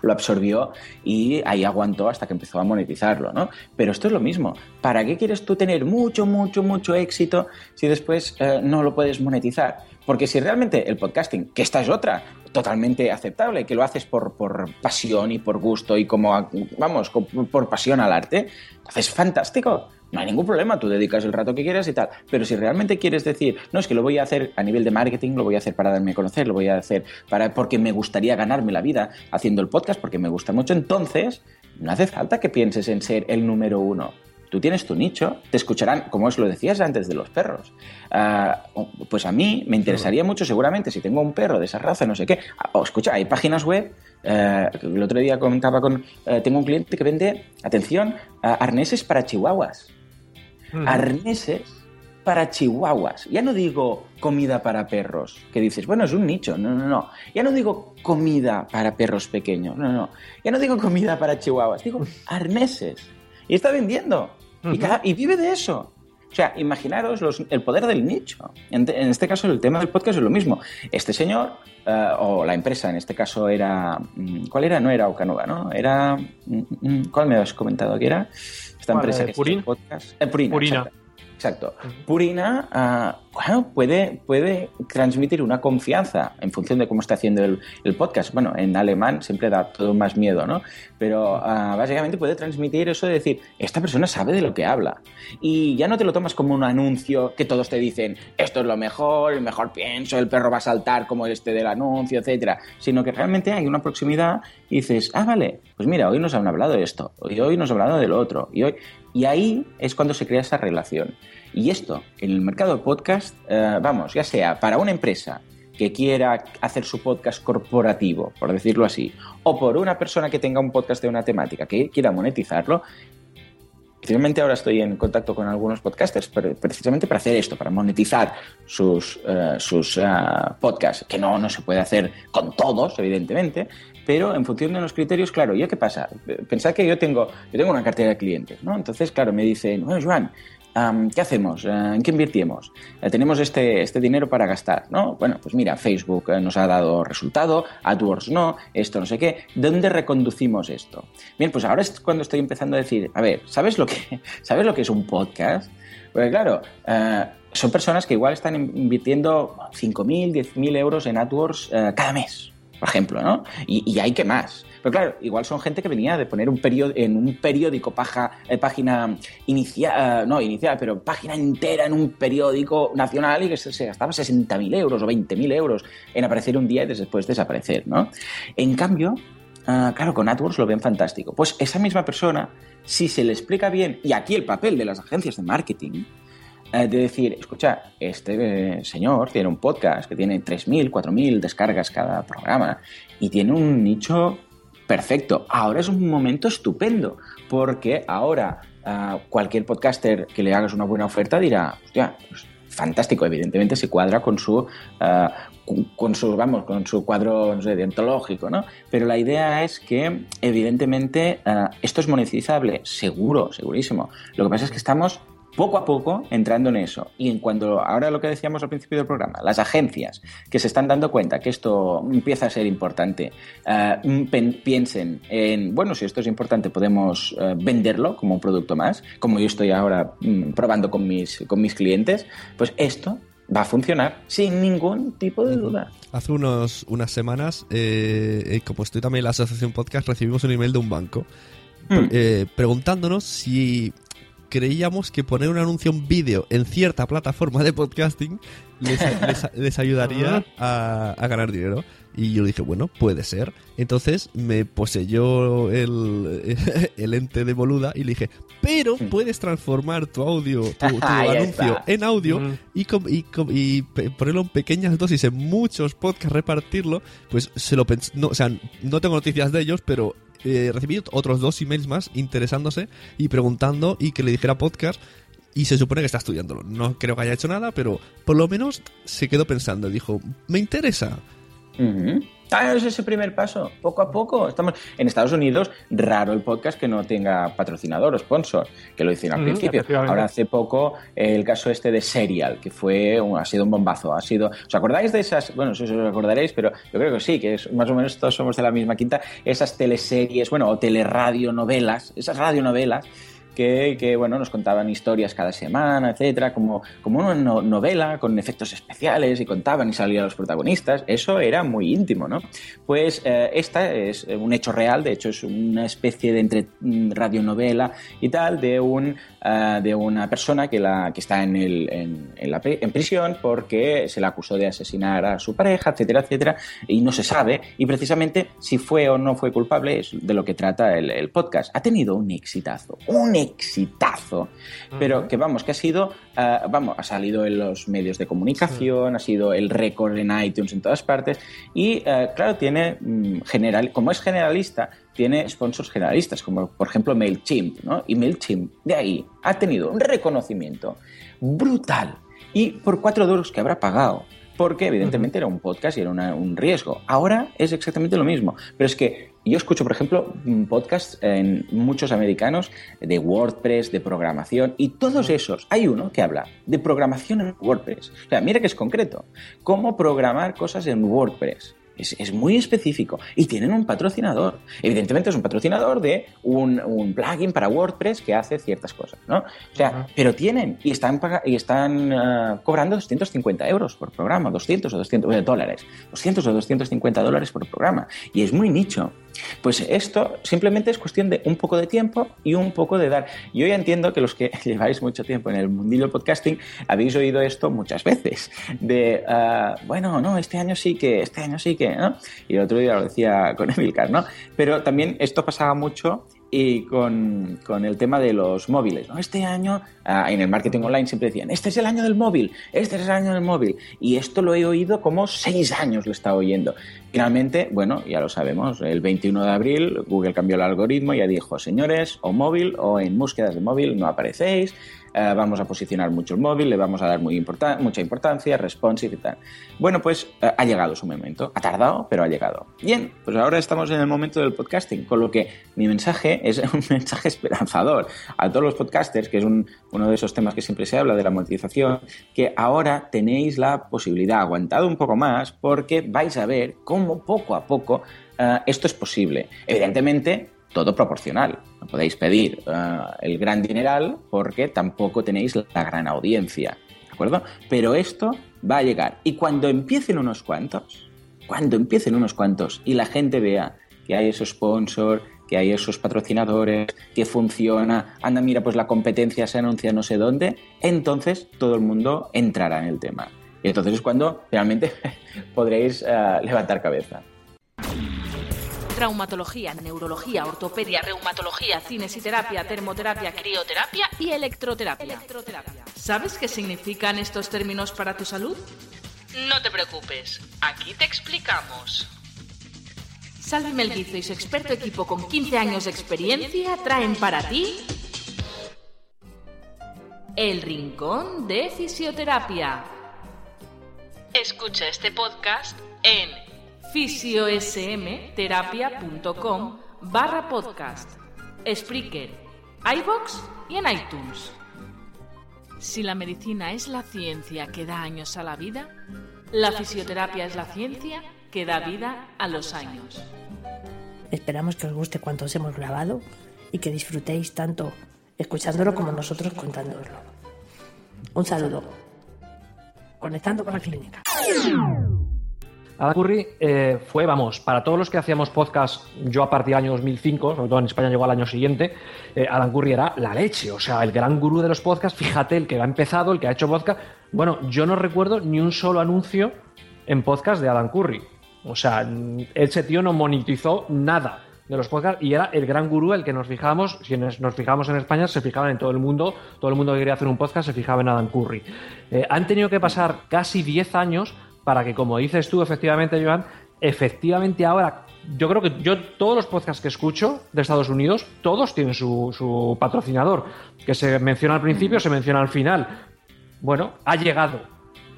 lo absorbió y ahí aguantó hasta que empezó a monetizarlo, ¿no? Pero esto es lo mismo. ¿Para qué quieres tú tener mucho, mucho, mucho éxito si después eh, no lo puedes monetizar? Porque si realmente el podcasting, que esta es otra, totalmente aceptable, que lo haces por, por pasión y por gusto y como, vamos, por pasión al arte, es fantástico. No hay ningún problema, tú dedicas el rato que quieras y tal. Pero si realmente quieres decir, no, es que lo voy a hacer a nivel de marketing, lo voy a hacer para darme a conocer, lo voy a hacer para, porque me gustaría ganarme la vida haciendo el podcast, porque me gusta mucho, entonces no hace falta que pienses en ser el número uno. Tú tienes tu nicho, te escucharán, como os lo decías antes de los perros. Ah, pues a mí me interesaría mucho, seguramente, si tengo un perro de esa raza, no sé qué. Ah, O escucha, hay páginas web. eh, el otro día comentaba con. eh, tengo un cliente que vende, atención, ah, arneses para chihuahuas. Arneses para chihuahuas. Ya no digo comida para perros, que dices, bueno, es un nicho. No, no, no. Ya no digo comida para perros pequeños. No, no. Ya no digo comida para chihuahuas. Digo arneses. Y está vendiendo. y, cada- y vive de eso. O sea, imaginaros los- el poder del nicho. En, te- en este caso, el tema del podcast es lo mismo. Este señor, eh, o la empresa, en este caso era. mm, ¿Cuál era? No era Ocanuga, ¿no? Era. mm, mm, ¿Cuál me has comentado que era? Esta ¿Cuál, empresa que podcast. Eh, Purina. Purina. Exacto. Purina, ah, bueno, puede, puede transmitir una confianza en función de cómo está haciendo el, el podcast. Bueno, en alemán siempre da todo más miedo, ¿no? Pero ah, básicamente puede transmitir eso de decir, esta persona sabe de lo que habla. Y ya no te lo tomas como un anuncio que todos te dicen, esto es lo mejor, el mejor pienso, el perro va a saltar como este del anuncio, etcétera. Sino que realmente hay una proximidad y dices, ah, vale, pues mira, hoy nos han hablado de esto, y hoy nos han hablado de lo otro, y hoy... Y ahí es cuando se crea esa relación. Y esto, en el mercado podcast, eh, vamos, ya sea para una empresa que quiera hacer su podcast corporativo, por decirlo así, o por una persona que tenga un podcast de una temática que quiera monetizarlo, Finalmente ahora estoy en contacto con algunos podcasters pre- precisamente para hacer esto, para monetizar sus, eh, sus eh, podcasts, que no, no se puede hacer con todos, evidentemente, pero en función de los criterios, claro, ¿yo qué pasa? Pensad que yo tengo, yo tengo una cartera de clientes, ¿no? Entonces, claro, me dicen, bueno, Joan, am, ¿qué hacemos? Eh, ¿En qué invirtimos? Eh, tenemos este, este dinero para gastar, ¿no? Bueno, pues mira, Facebook eh, nos ha dado resultado, AdWords no, esto no sé qué. ¿Dónde reconducimos esto? Bien, pues ahora es cuando estoy empezando a decir, a ver, ¿sabes lo que, ¿sabes lo que es un podcast? Porque claro, son personas que igual están invirtiendo 5.000, 10.000 euros en AdWords cada mes. Por ejemplo, ¿no? Y, hay que más. Pero claro, igual son gente que venía de poner un periódico, en un periódico paja, eh, página inicial, no inicial, pero página entera en un periódico nacional y que se, se gastaba 60.000 euros o 20.000 euros en aparecer un día y después desaparecer, ¿no? En cambio, ah, claro, con AdWords lo ven fantástico. Pues esa misma persona, si se le explica bien, y aquí el papel de las agencias de marketing, eh, de decir, escucha, este eh, señor tiene un podcast que tiene 3.000, 4.000 descargas cada programa y tiene un nicho perfecto. Ahora es un momento estupendo porque ahora ah, cualquier podcaster que le hagas una buena oferta dirá, hostia, pues fantástico, evidentemente se cuadra con su, ah, con, su, vamos, con su cuadro no sé, deontológico, ¿no? Pero la idea es que, evidentemente, esto es monetizable, seguro, segurísimo. Lo que pasa es que estamos poco a poco entrando en eso. Y en cuanto ahora lo que decíamos al principio del programa, las agencias que se están dando cuenta que esto empieza a ser importante, eh, piensen en, bueno, si esto es importante, podemos eh, venderlo como un producto más, como yo estoy ahora mm, probando con mis, con mis clientes, pues esto va a funcionar sin ningún tipo de duda. Hace unos, unas semanas, eh, como estoy también en la asociación podcast, recibimos un email de un banco Hmm. eh, preguntándonos si creíamos que poner un anuncio en vídeo en cierta plataforma de podcasting les, les- les ayudaría a, a ganar dinero. Y yo dije, bueno, puede ser. Entonces me poseyó el, el ente de boluda y le dije, pero puedes transformar tu audio, tu, anuncio en audio Mm. y, com- y, com- y ponerlo en pequeñas dosis en muchos podcasts, repartirlo, pues se lo pens- no, o sea, no tengo noticias de ellos, pero eh, recibí otros dos emails más interesándose y preguntando y que le dijera podcast y se supone que está estudiándolo. No creo que haya hecho nada, pero por lo menos se quedó pensando, dijo, me interesa. Ujú. Ah, es ese primer paso, poco a poco. Estamos en Estados Unidos, raro el podcast que no tenga patrocinador o sponsor, que lo hicieron al principio. Ahora hace poco el caso este de Serial, que fue un- ha sido un bombazo, ha sido. ¿Os acordáis de esas? Bueno, no sé si os acordaréis, pero yo creo que sí, que es más o menos todos somos de la misma quinta. Esas teleseries, bueno, o teleradionovelas, esas radionovelas que, bueno, nos contaban historias cada semana, etcétera, como, como una no- novela con efectos especiales y contaban y salían los protagonistas. Eso era muy íntimo, ¿no? Pues eh, esta es un hecho real, de hecho es una especie de entre mm, radionovela y tal de un eh, de una persona que la que está en el en prisión porque se la acusó de asesinar a su pareja, etcétera, etcétera, y no se sabe y precisamente si fue o no fue culpable es de lo que trata el, el podcast. Ha tenido un exitazo, un exitazo, pero que vamos, que ha sido, eh, vamos, ha salido en los medios de comunicación, ha sido el récord en iTunes en todas partes y eh, claro, tiene mm, general, como es generalista, tiene sponsors generalistas, como por ejemplo MailChimp, ¿no? Y MailChimp de ahí ha tenido un reconocimiento brutal y por cuatro euros que habrá pagado. Porque evidentemente era un podcast y era una- un riesgo. Ahora es exactamente lo mismo. Pero es que yo escucho, por ejemplo, mm, podcasts en muchos americanos de WordPress, de programación, y todos esos, hay uno que habla de programación en WordPress. O sea, mira que es concreto. Cómo programar cosas en WordPress. Es, es muy específico. Y tienen un patrocinador. Evidentemente es un patrocinador de un, un plugin para WordPress que hace ciertas cosas, ¿no? O sea, pero tienen y están, y están ah, cobrando 250 euros por programa, 200 o 200 eh, dólares. 200 o 250 dólares por programa. Y es muy nicho. Pues esto simplemente es cuestión de un poco de tiempo y un poco de dar. Yo ya entiendo que los que lleváis mucho tiempo en el mundillo podcasting habéis oído esto muchas veces. De, ah, bueno, no, este año sí que, este año sí que, ¿no? Y el otro día lo decía con Emilcar, ¿no? Pero también esto pasaba mucho y con, con el tema de los móviles. Este año, ah, en el marketing online siempre decían, este es el año del móvil, este es el año del móvil. Y esto lo he oído como seis años lo he estado oyendo. Finalmente, bueno, ya lo sabemos, el 21 de abril Google cambió el algoritmo y ya dijo, señores, o móvil o en búsquedas de móvil no aparecéis, eh, vamos a posicionar mucho el móvil, le vamos a dar mucha importancia, responsive y tal. Bueno, pues eh, ha llegado su momento. Ha tardado, pero ha llegado. Bien, pues ahora estamos en el momento del podcasting, con lo que mi mensaje es un mensaje esperanzador a todos los podcasters, que es un- uno de esos temas que siempre se habla de la monetización, que ahora tenéis la posibilidad, aguantado un poco más, porque vais a ver cómo poco a poco eh, esto es posible. Evidentemente, todo proporcional. Podéis pedir eh, el gran dineral porque tampoco tenéis la gran audiencia. ¿De acuerdo? Pero esto va a llegar. Y cuando empiecen unos cuantos, cuando empiecen unos cuantos y la gente vea que hay esos sponsors, que hay esos patrocinadores, que funciona, anda, mira, pues la competencia se anuncia no sé dónde, entonces todo el mundo entrará en el tema. Y entonces es cuando realmente podréis eh, levantar cabeza. Traumatología, neurología, ortopedia, reumatología, cinesiterapia, termoterapia, crioterapia y electroterapia. ¿Sabes qué significan estos términos para tu salud? No te preocupes, aquí te explicamos. Salvi Melguizo y su experto equipo con 15 años de experiencia traen para ti El Rincón de Fisioterapia. Escucha este podcast en fisiosmterapia.com barra podcast, Spreaker, iBox y en iTunes. Si la medicina es la ciencia que da años a la vida, la fisioterapia es la ciencia que da vida a los años. Esperamos que os guste cuanto os hemos grabado y que disfrutéis tanto escuchándolo como nosotros contándolo. Un saludo. Conectando con la clínica. Alan Curry eh, fue, vamos, para todos los que hacíamos podcast, yo a partir del año 2005, sobre todo en España llegó al año siguiente, eh, Alan Curry era la leche, o sea, el gran gurú de los podcasts, fíjate, el que ha empezado, el que ha hecho podcast. Bueno, yo no recuerdo ni un solo anuncio en podcast de Alan Curry. O sea, ese tío no monetizó nada de los podcasts y era el gran gurú el que nos fijábamos, si nos fijamos en España, se fijaban en todo el mundo, todo el mundo que quería hacer un podcast se fijaba en Alan Curry. Eh, han tenido que pasar casi 10 años para que, como dices tú, efectivamente, Joan, efectivamente ahora, yo creo que yo todos los podcasts que escucho de Estados Unidos, todos tienen su, patrocinador, que se menciona al principio, se menciona al final. Bueno, ha llegado.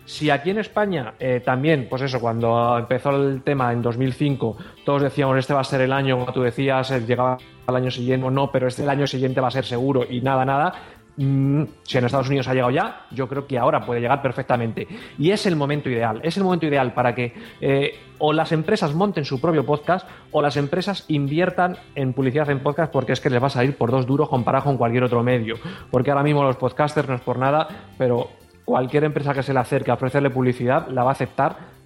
Si aquí en España eh, también, pues eso, cuando empezó el tema en 2005, todos decíamos este va a ser el año, como tú decías, llegaba al año siguiente o no, pero este el año siguiente va a ser seguro y nada, nada, Mm, si en Estados Unidos ha llegado ya, yo creo que ahora puede llegar perfectamente. Y es el momento ideal, es el momento ideal para que eh, o las empresas monten su propio podcast o las empresas inviertan en publicidad en podcast porque es que les va a salir por dos duros comparado con cualquier otro medio. Porque ahora mismo los podcasters no es por nada, pero cualquier empresa que se le acerque a ofrecerle publicidad la va a aceptar.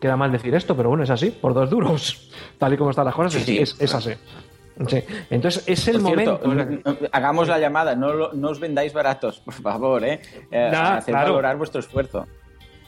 Queda mal decir esto, pero bueno, es así, por dos duros. Tal y como están las cosas, es, es así. Sí. Entonces es el momento. hagamos la llamada, no, no, os vendáis baratos, por favor, ¿eh? eh valorar vuestro esfuerzo.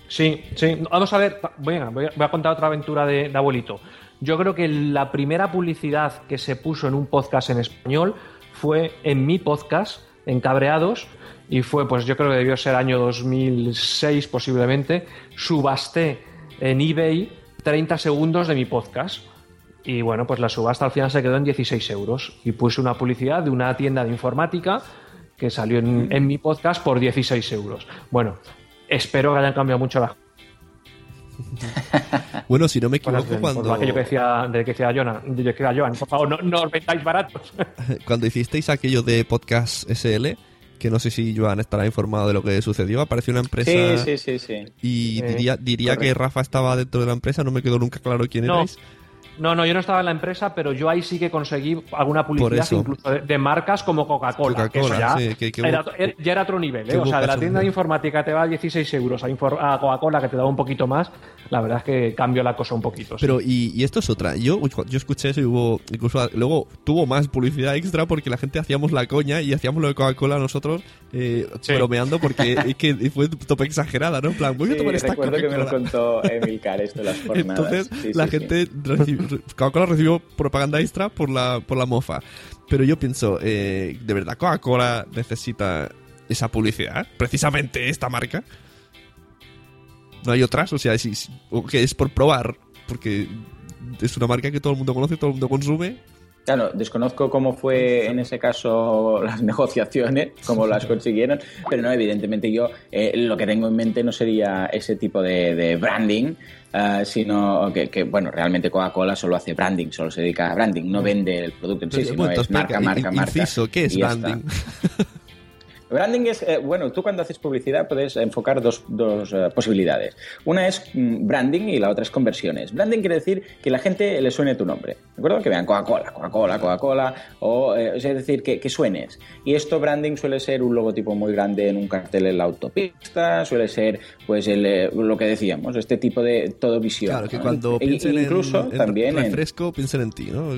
Sí, sí. Vamos a ver, voy a, voy a contar otra aventura de, de, abuelito. Yo creo que la primera publicidad que se puso en un podcast en español fue en mi podcast, en Cabreados, y fue, pues yo creo que debió ser año 2006 posiblemente. Subasté en eBay 30 segundos de mi podcast y bueno, pues la subasta al final se quedó en 16 euros. Y puse una publicidad de una tienda de informática que salió en, mi podcast por 16 euros. Bueno, espero que hayan cambiado mucho las bueno, si no me equivoco, cuando. aquello que decía, de que decía Joan, por favor, no, os vendáis baratos. cuando hicisteis aquello de Podcast SL, que no sé si Joan estará informado de lo que sucedió, apareció una empresa. Sí, sí, sí. sí. Y diría, diría que Rafa estaba dentro de la empresa, no me quedó nunca claro quién no. erais. No, no, yo no estaba en la empresa, pero yo ahí sí que conseguí alguna publicidad incluso de, marcas como Coca-Cola. ya, era, ya, era, otro nivel, ¿eh? O sea, de la tienda de informática te va a 16 euros a, Coca-Cola que te da un poquito más, la verdad es que cambió la cosa un poquito. Pero, y, esto es otra. Yo, yo escuché eso y hubo, incluso luego tuvo más publicidad extra porque la gente hacíamos la coña y hacíamos lo de Coca-Cola nosotros eh, bromeando porque es que fue tope exagerada, ¿no? En plan, voy a tomar esta recuerdo que me lo contó Emilcar esto las jornadas. Entonces, la gente Coca-Cola recibió propaganda extra por la, por la mofa. Pero yo pienso, eh, ¿de verdad Coca-Cola necesita esa publicidad? Precisamente esta marca. No hay otras, o sea, que es por probar, porque es una marca que todo el mundo conoce, todo el mundo consume. Claro, desconozco cómo fue en ese caso las negociaciones, cómo las consiguieron, pero no, evidentemente yo eh, lo que tengo en mente no sería ese tipo de, branding, eh, sino que, bueno, realmente Coca-Cola solo hace branding, solo se dedica a branding, no vende el producto en sí, sino es marca, marca, marca. ¿qué es branding? Branding es, eh, bueno, tú cuando haces publicidad puedes enfocar dos, dos eh, posibilidades. Una es mm, branding y la otra es conversiones. Branding quiere decir que la gente le suene tu nombre, ¿de acuerdo? Que vean Coca-Cola, Coca-Cola, Coca-Cola, o eh, es decir, que, que suenes. Y esto branding suele ser un logotipo muy grande en un cartel en la autopista, suele ser, pues, el, eh, lo que decíamos, este tipo de todo visión. Claro, que ¿no? cuando E- piensen incluso en, en también en- refresco, piensen en ti, ¿no?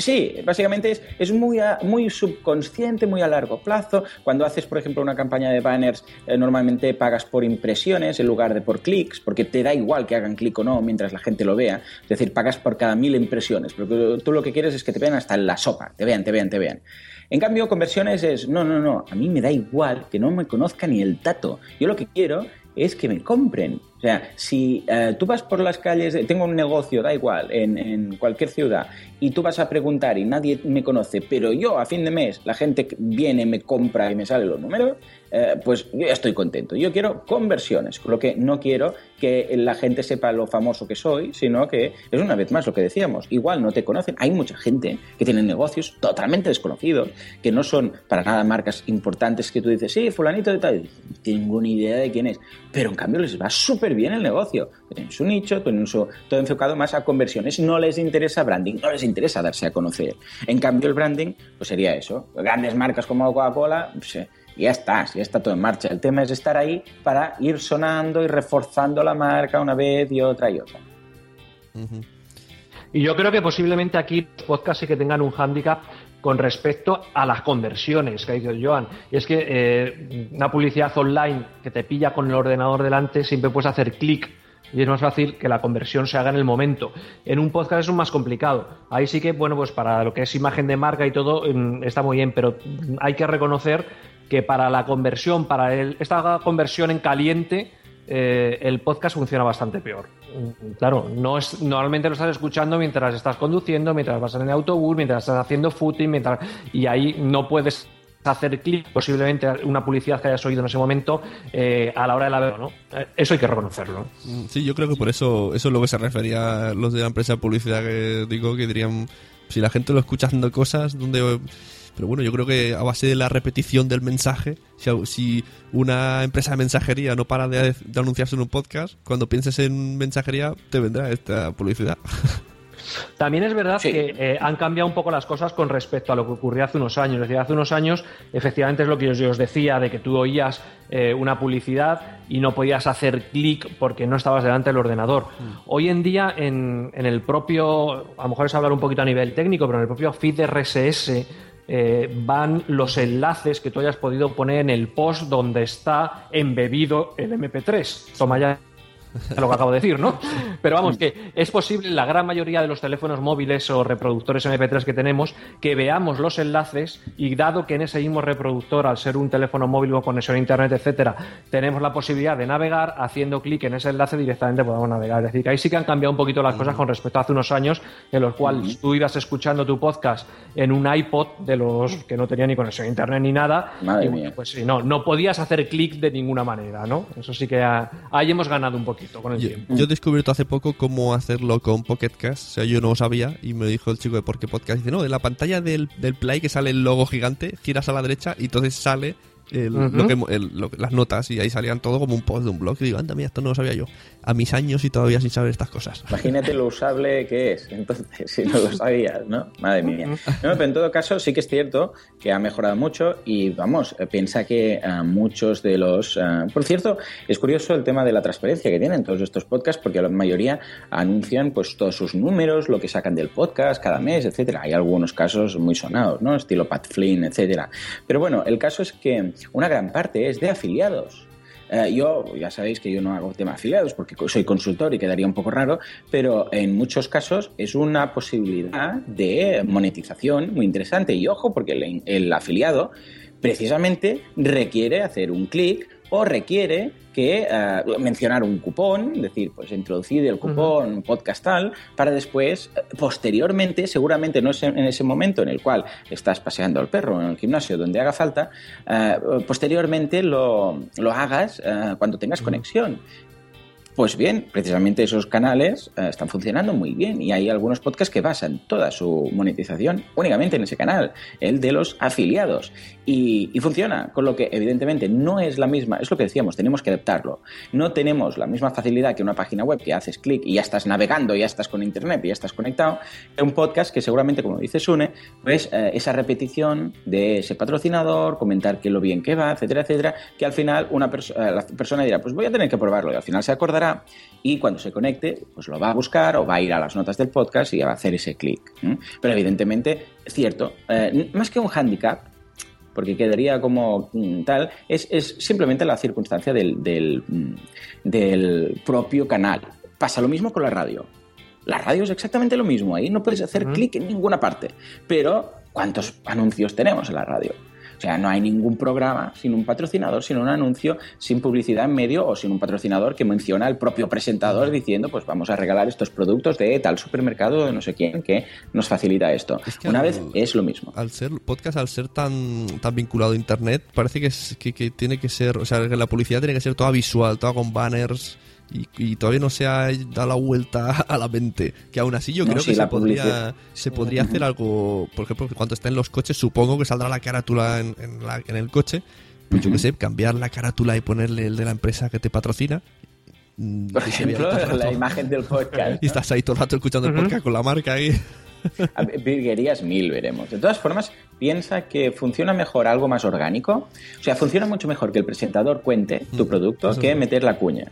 Sí, básicamente es, es muy, a- muy subconsciente, muy a largo plazo. Cuando haces, por ejemplo, una campaña de banners, eh, normalmente pagas por impresiones en lugar de por clics, porque te da igual que hagan clic o no mientras la gente lo vea. Es decir, pagas por cada mil impresiones, porque tú lo que quieres es que te vean hasta en la sopa, te vean, te vean, te vean. En cambio, conversiones es, no, no, no, a mí me da igual que no me conozca ni el tato. Yo lo que quiero es que me compren. O sea, si eh, tú vas por las calles, tengo un negocio, da igual, en, en cualquier ciudad, y tú vas a preguntar y nadie me conoce, pero yo a fin de mes la gente viene, me compra y me sale los números, eh, pues yo ya estoy contento. Yo quiero conversiones, con lo que no quiero que la gente sepa lo famoso que soy, sino que es una vez más lo que decíamos. Igual no te conocen. Hay mucha gente que tiene negocios totalmente desconocidos, que no son para nada marcas importantes que tú dices, sí, fulanito de tal. Tengo ni idea de quién es. Pero en cambio les va súper bien el negocio. Tienen su nicho, tienen su, todo enfocado más a conversiones. No les interesa branding, no les interesa darse a conocer. En cambio el branding, pues sería eso. Grandes marcas como Coca-Cola, pues, ya está, ya está todo en marcha. El tema es estar ahí para ir sonando y reforzando la marca una vez y otra y otra. Y yo creo que posiblemente aquí los podcasts sí que tengan un hándicap con respecto a las conversiones que ha dicho Joan. Y es que eh, una publicidad online que te pilla con el ordenador delante, siempre puedes hacer clic y es más fácil que la conversión se haga en el momento. En un podcast es un más complicado. Ahí sí que, bueno, pues para lo que es imagen de marca y todo, mm, está muy bien, pero hay que reconocer que para la conversión, para el- esta conversión en caliente, eh, el podcast funciona bastante peor. Mm, Claro, no es, normalmente lo estás escuchando mientras estás conduciendo, mientras vas en el autobús, mientras estás haciendo footing, mientras, y ahí no puedes hacer clic, posiblemente una publicidad que hayas oído en ese momento eh, a la hora de la ver, ¿no? Eh, Eso hay que reconocerlo. Mm, Sí, yo creo que por eso eso es lo que se refería los de la empresa de publicidad que digo que dirían si la gente lo escucha haciendo cosas donde pero bueno, yo creo que a base de la repetición del mensaje, si, si una empresa de mensajería no para de, de anunciarse en un podcast, cuando pienses en mensajería te vendrá esta publicidad. También es verdad que eh, han cambiado un poco las cosas con respecto a lo que ocurría hace unos años. Es decir, hace unos años, efectivamente, es lo que yo os decía, de que tú oías eh, una publicidad y no podías hacer clic porque no estabas delante del ordenador. Hoy en día, en, en el propio, a lo mejor es hablar un poquito a nivel técnico, pero en el propio feed RSS eh, van los enlaces que tú hayas podido poner en el post donde está embebido el MP3. Toma ya lo que acabo de decir, ¿no? Pero vamos, que es posible en la gran mayoría de los teléfonos móviles o reproductores MP3 que tenemos que veamos los enlaces y dado que en ese mismo reproductor, al ser un teléfono móvil con conexión a internet, etcétera, tenemos la posibilidad de navegar, haciendo clic en ese enlace directamente podemos navegar. Es decir, que ahí sí que han cambiado un poquito las cosas con respecto a hace unos años en los cuales tú ibas escuchando tu podcast en un iPod de los que no tenía ni conexión a internet ni nada. Madre y mía. pues sí, no, no podías hacer clic de ninguna manera, ¿no? Eso sí que ah, ahí hemos ganado un poquito con el Yo, tiempo. yo he descubierto hace poco cómo hacerlo con Pocket Cast. O sea, yo no lo sabía y me dijo el chico de Por qué Podcast. Dice, no, en la pantalla del, del Play que sale el logo gigante, giras a la derecha y entonces sale el- lo que- el- lo- las notas y ahí salían todo como un post de un blog. Y digo, anda, mira, esto no lo sabía yo. A mis años y todavía sin saber estas cosas. Imagínate lo usable que es, entonces, si no lo sabías, ¿no? Madre mía. No, pero en todo caso, sí que es cierto que ha mejorado mucho y vamos, eh, piensa que eh, muchos de los. eh, por cierto, es curioso el tema de la transparencia que tienen todos estos podcasts, porque la mayoría anuncian pues todos sus números, lo que sacan del podcast cada mes, etcétera. Hay algunos casos muy sonados, ¿no? Estilo Pat Flynn, etcétera. Pero bueno, el caso es que una gran parte es de afiliados. Eh, yo, ya sabéis que yo no hago tema afiliados porque soy consultor y quedaría un poco raro, pero en muchos casos es una posibilidad de monetización muy interesante. Y ojo, porque el, el afiliado precisamente requiere hacer un clic o requiere que eh, mencionar un cupón, decir, pues introducir el cupón podcast tal, para después, eh, posteriormente, seguramente no es en ese momento en el cual estás paseando al perro en el gimnasio, donde haga falta, eh, posteriormente lo, lo hagas cuando tengas conexión. Pues bien, precisamente esos canales eh, están funcionando muy bien y hay algunos podcasts que basan toda su monetización únicamente en ese canal, el de los afiliados. Y, funciona, con lo que evidentemente no es la misma, es lo que decíamos, tenemos que adaptarlo. No tenemos la misma facilidad que una página web que haces clic y ya estás navegando, ya estás con internet, ya estás conectado, que un podcast que seguramente, como dice Sune, pues eh, esa repetición de ese patrocinador, comentar que lo bien que va, etcétera, etcétera, que al final una eh, la persona dirá, pues voy a tener que probarlo y al final se acordará y cuando se conecte, pues lo va a buscar o va a ir a las notas del podcast y va a hacer ese clic. Pero evidentemente, es cierto, eh, más que un handicap, porque quedaría como mm, tal, es, es simplemente la circunstancia del, del, mm, del propio canal. Pasa lo mismo con la radio. La radio es exactamente lo mismo, ahí no puedes hacer clic en ninguna parte. Pero, ¿cuántos anuncios tenemos en la radio? O sea, no hay ningún programa sin un patrocinador, sin un anuncio, sin publicidad en medio o sin un patrocinador que menciona al propio presentador diciendo, pues vamos a regalar estos productos de tal supermercado de no sé quién que nos facilita esto. que Una al- vez es lo mismo. Al ser podcast, al ser tan, tan vinculado a internet, parece que, es- que, que tiene que ser, o sea, que la publicidad tiene que ser toda visual, toda con banners y, y todavía no se ha dado la vuelta a la mente. Que aún así yo No, creo sí, que se podría, publicidad. se podría hacer algo, por ejemplo, que cuando está en los coches, supongo que saldrá la carátula en, en la- en el coche. Pues yo qué sé, cambiar la carátula y ponerle el de la empresa que te patrocina. Mm, Por vea ejemplo, la imagen del podcast. Y estás ahí todo el rato escuchando el podcast con la marca ahí. Virguerías mil veremos. De todas formas, piensa que funciona mejor algo más orgánico. O sea, funciona mucho mejor que el presentador cuente tu producto que meter la cuña.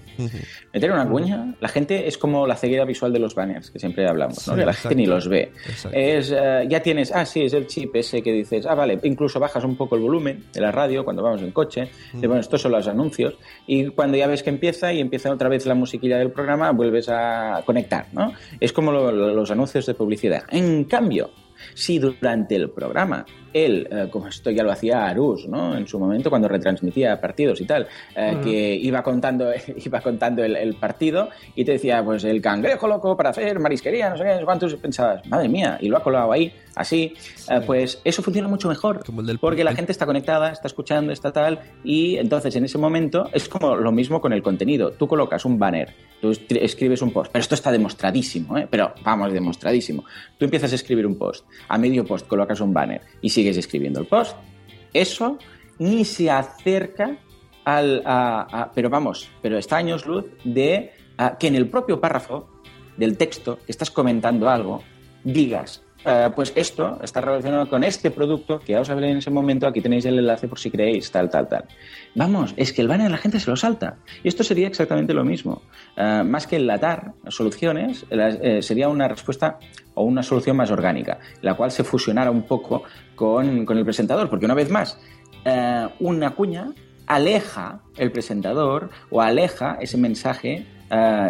Meter una cuña, la gente es como la ceguera visual de los banners, que siempre hablamos, ¿no? Sí, que la exacto. gente ni los ve. Exacto. Es, eh, ya tienes, ah, sí, es el chip ese que dices, ah, vale, incluso bajas un poco el volumen de la radio cuando vamos en coche. Mm. de, bueno, estos son los anuncios. Y cuando ya ves que empieza y empieza otra vez la musiquilla del programa, vuelves a conectar, ¿no? Es como lo- lo- los anuncios de publicidad. En cambio, si durante el programa él, eh, como esto ya lo hacía Arús, ¿no? En su momento, cuando retransmitía partidos y tal, eh, que iba contando, iba contando el, el partido y te decía, pues el cangrejo loco para hacer marisquería, no sé qué, cuántos, pensabas, madre mía, y lo ha colado ahí, así, eh, pues eso funciona mucho mejor, porque la gente está conectada, está escuchando, está tal, y entonces en ese momento es como lo mismo con el contenido, tú colocas un banner, tú escri- escribes un post, pero esto está demostradísimo, ¿eh? pero vamos, demostradísimo, tú empiezas a escribir un post, a medio post colocas un banner y sigues escribiendo el post, eso ni se acerca al... pero vamos, pero está años luz de que en el propio párrafo del texto que estás comentando algo, digas, eh, pues esto está relacionado con este producto que ya os hablé en ese momento, aquí tenéis el enlace por si queréis, tal, tal, tal. Vamos, es que el banner la gente se lo salta. Y esto sería exactamente lo mismo. Eh, más que enlatar soluciones, eh, sería una respuesta o una solución más orgánica, la cual se fusionara un poco con, el presentador, porque una vez más, una cuña aleja el presentador o aleja ese mensaje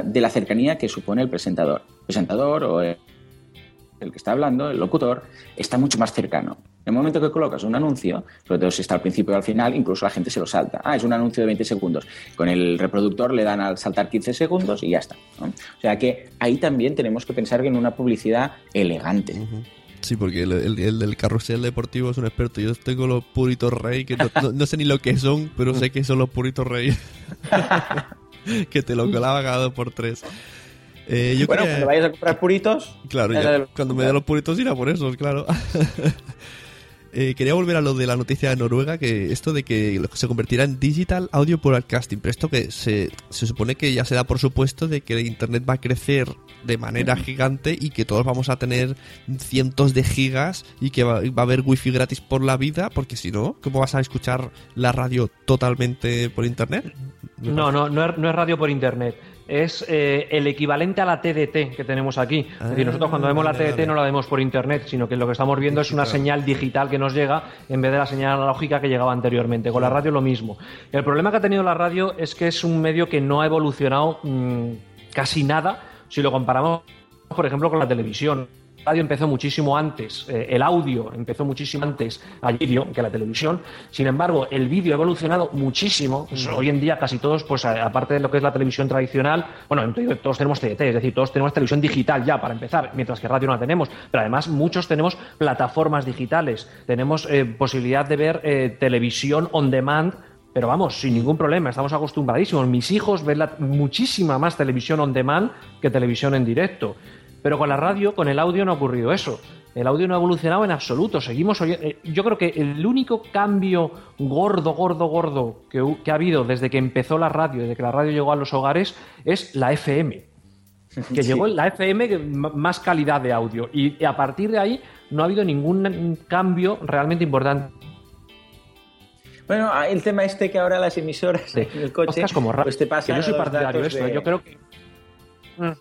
de la cercanía que supone el presentador. Presentador o el que está hablando, el locutor, está mucho más cercano. En el momento que colocas un anuncio, sobre todo si está al principio y al final, incluso la gente se lo salta. Ah, es un anuncio de 20 segundos. Con el reproductor le dan al saltar 15 segundos y ya está. ¿no? O sea que ahí también tenemos que pensar en una publicidad elegante. Sí, porque el, el- el del carrusel deportivo es un experto. Yo tengo los puritos rey, que no, no- no sé ni lo que son, pero sé que son los puritos rey. que te lo colaba cada dos por tres. Eh, yo bueno, quería- cuando vayas a comprar puritos, Claro, ya cuando me dé los puritos irá por esos, claro. Eh, quería volver a lo de la noticia de Noruega, que esto de que se convertirá en digital audio broadcasting, pero esto que se, se supone que ya se da por supuesto de que Internet va a crecer de manera gigante y que todos vamos a tener cientos de gigas y que va, va a haber wifi gratis por la vida, porque si no, ¿cómo vas a escuchar la radio totalmente por Internet? No, no, no es, no es radio por internet. Es eh, el equivalente a la TDT que tenemos aquí. es decir, nosotros cuando vemos la TDT vale. no la vemos por internet, sino que lo que estamos viendo es una señal digital que nos llega en vez de la señal analógica que llegaba anteriormente. Con la radio lo mismo. El problema que ha tenido la radio es que es un medio que no ha evolucionado mm, casi nada si lo comparamos, por ejemplo, con la televisión. Radio empezó muchísimo antes, eh, el audio empezó muchísimo antes al vídeo que la televisión. Sin embargo, el vídeo ha evolucionado muchísimo. Pues, hoy en día casi todos, pues a- aparte de lo que es la televisión tradicional, bueno, todos tenemos TDT, es decir, todos tenemos televisión digital ya para empezar, mientras que radio no la tenemos. Pero además muchos tenemos plataformas digitales, tenemos eh, posibilidad de ver eh, televisión on demand Pero vamos, sin ningún problema, estamos acostumbradísimos. Mis hijos ven la- muchísima más televisión on demand que televisión en directo. Pero con la radio, con el audio no ha ocurrido eso. El audio no ha evolucionado en absoluto. Seguimos oye- eh, Yo creo que el único cambio gordo, gordo, gordo que, ha habido desde que empezó la radio, desde que la radio llegó a los hogares, es la FM. Que Sí. llegó la FM más calidad de audio. Y a partir de ahí no ha habido ningún cambio realmente importante. Bueno, ah, el tema este que ahora las emisoras en el coche, Podcast como ra- pues te que yo soy partidario de esto. Yo creo que. Mm.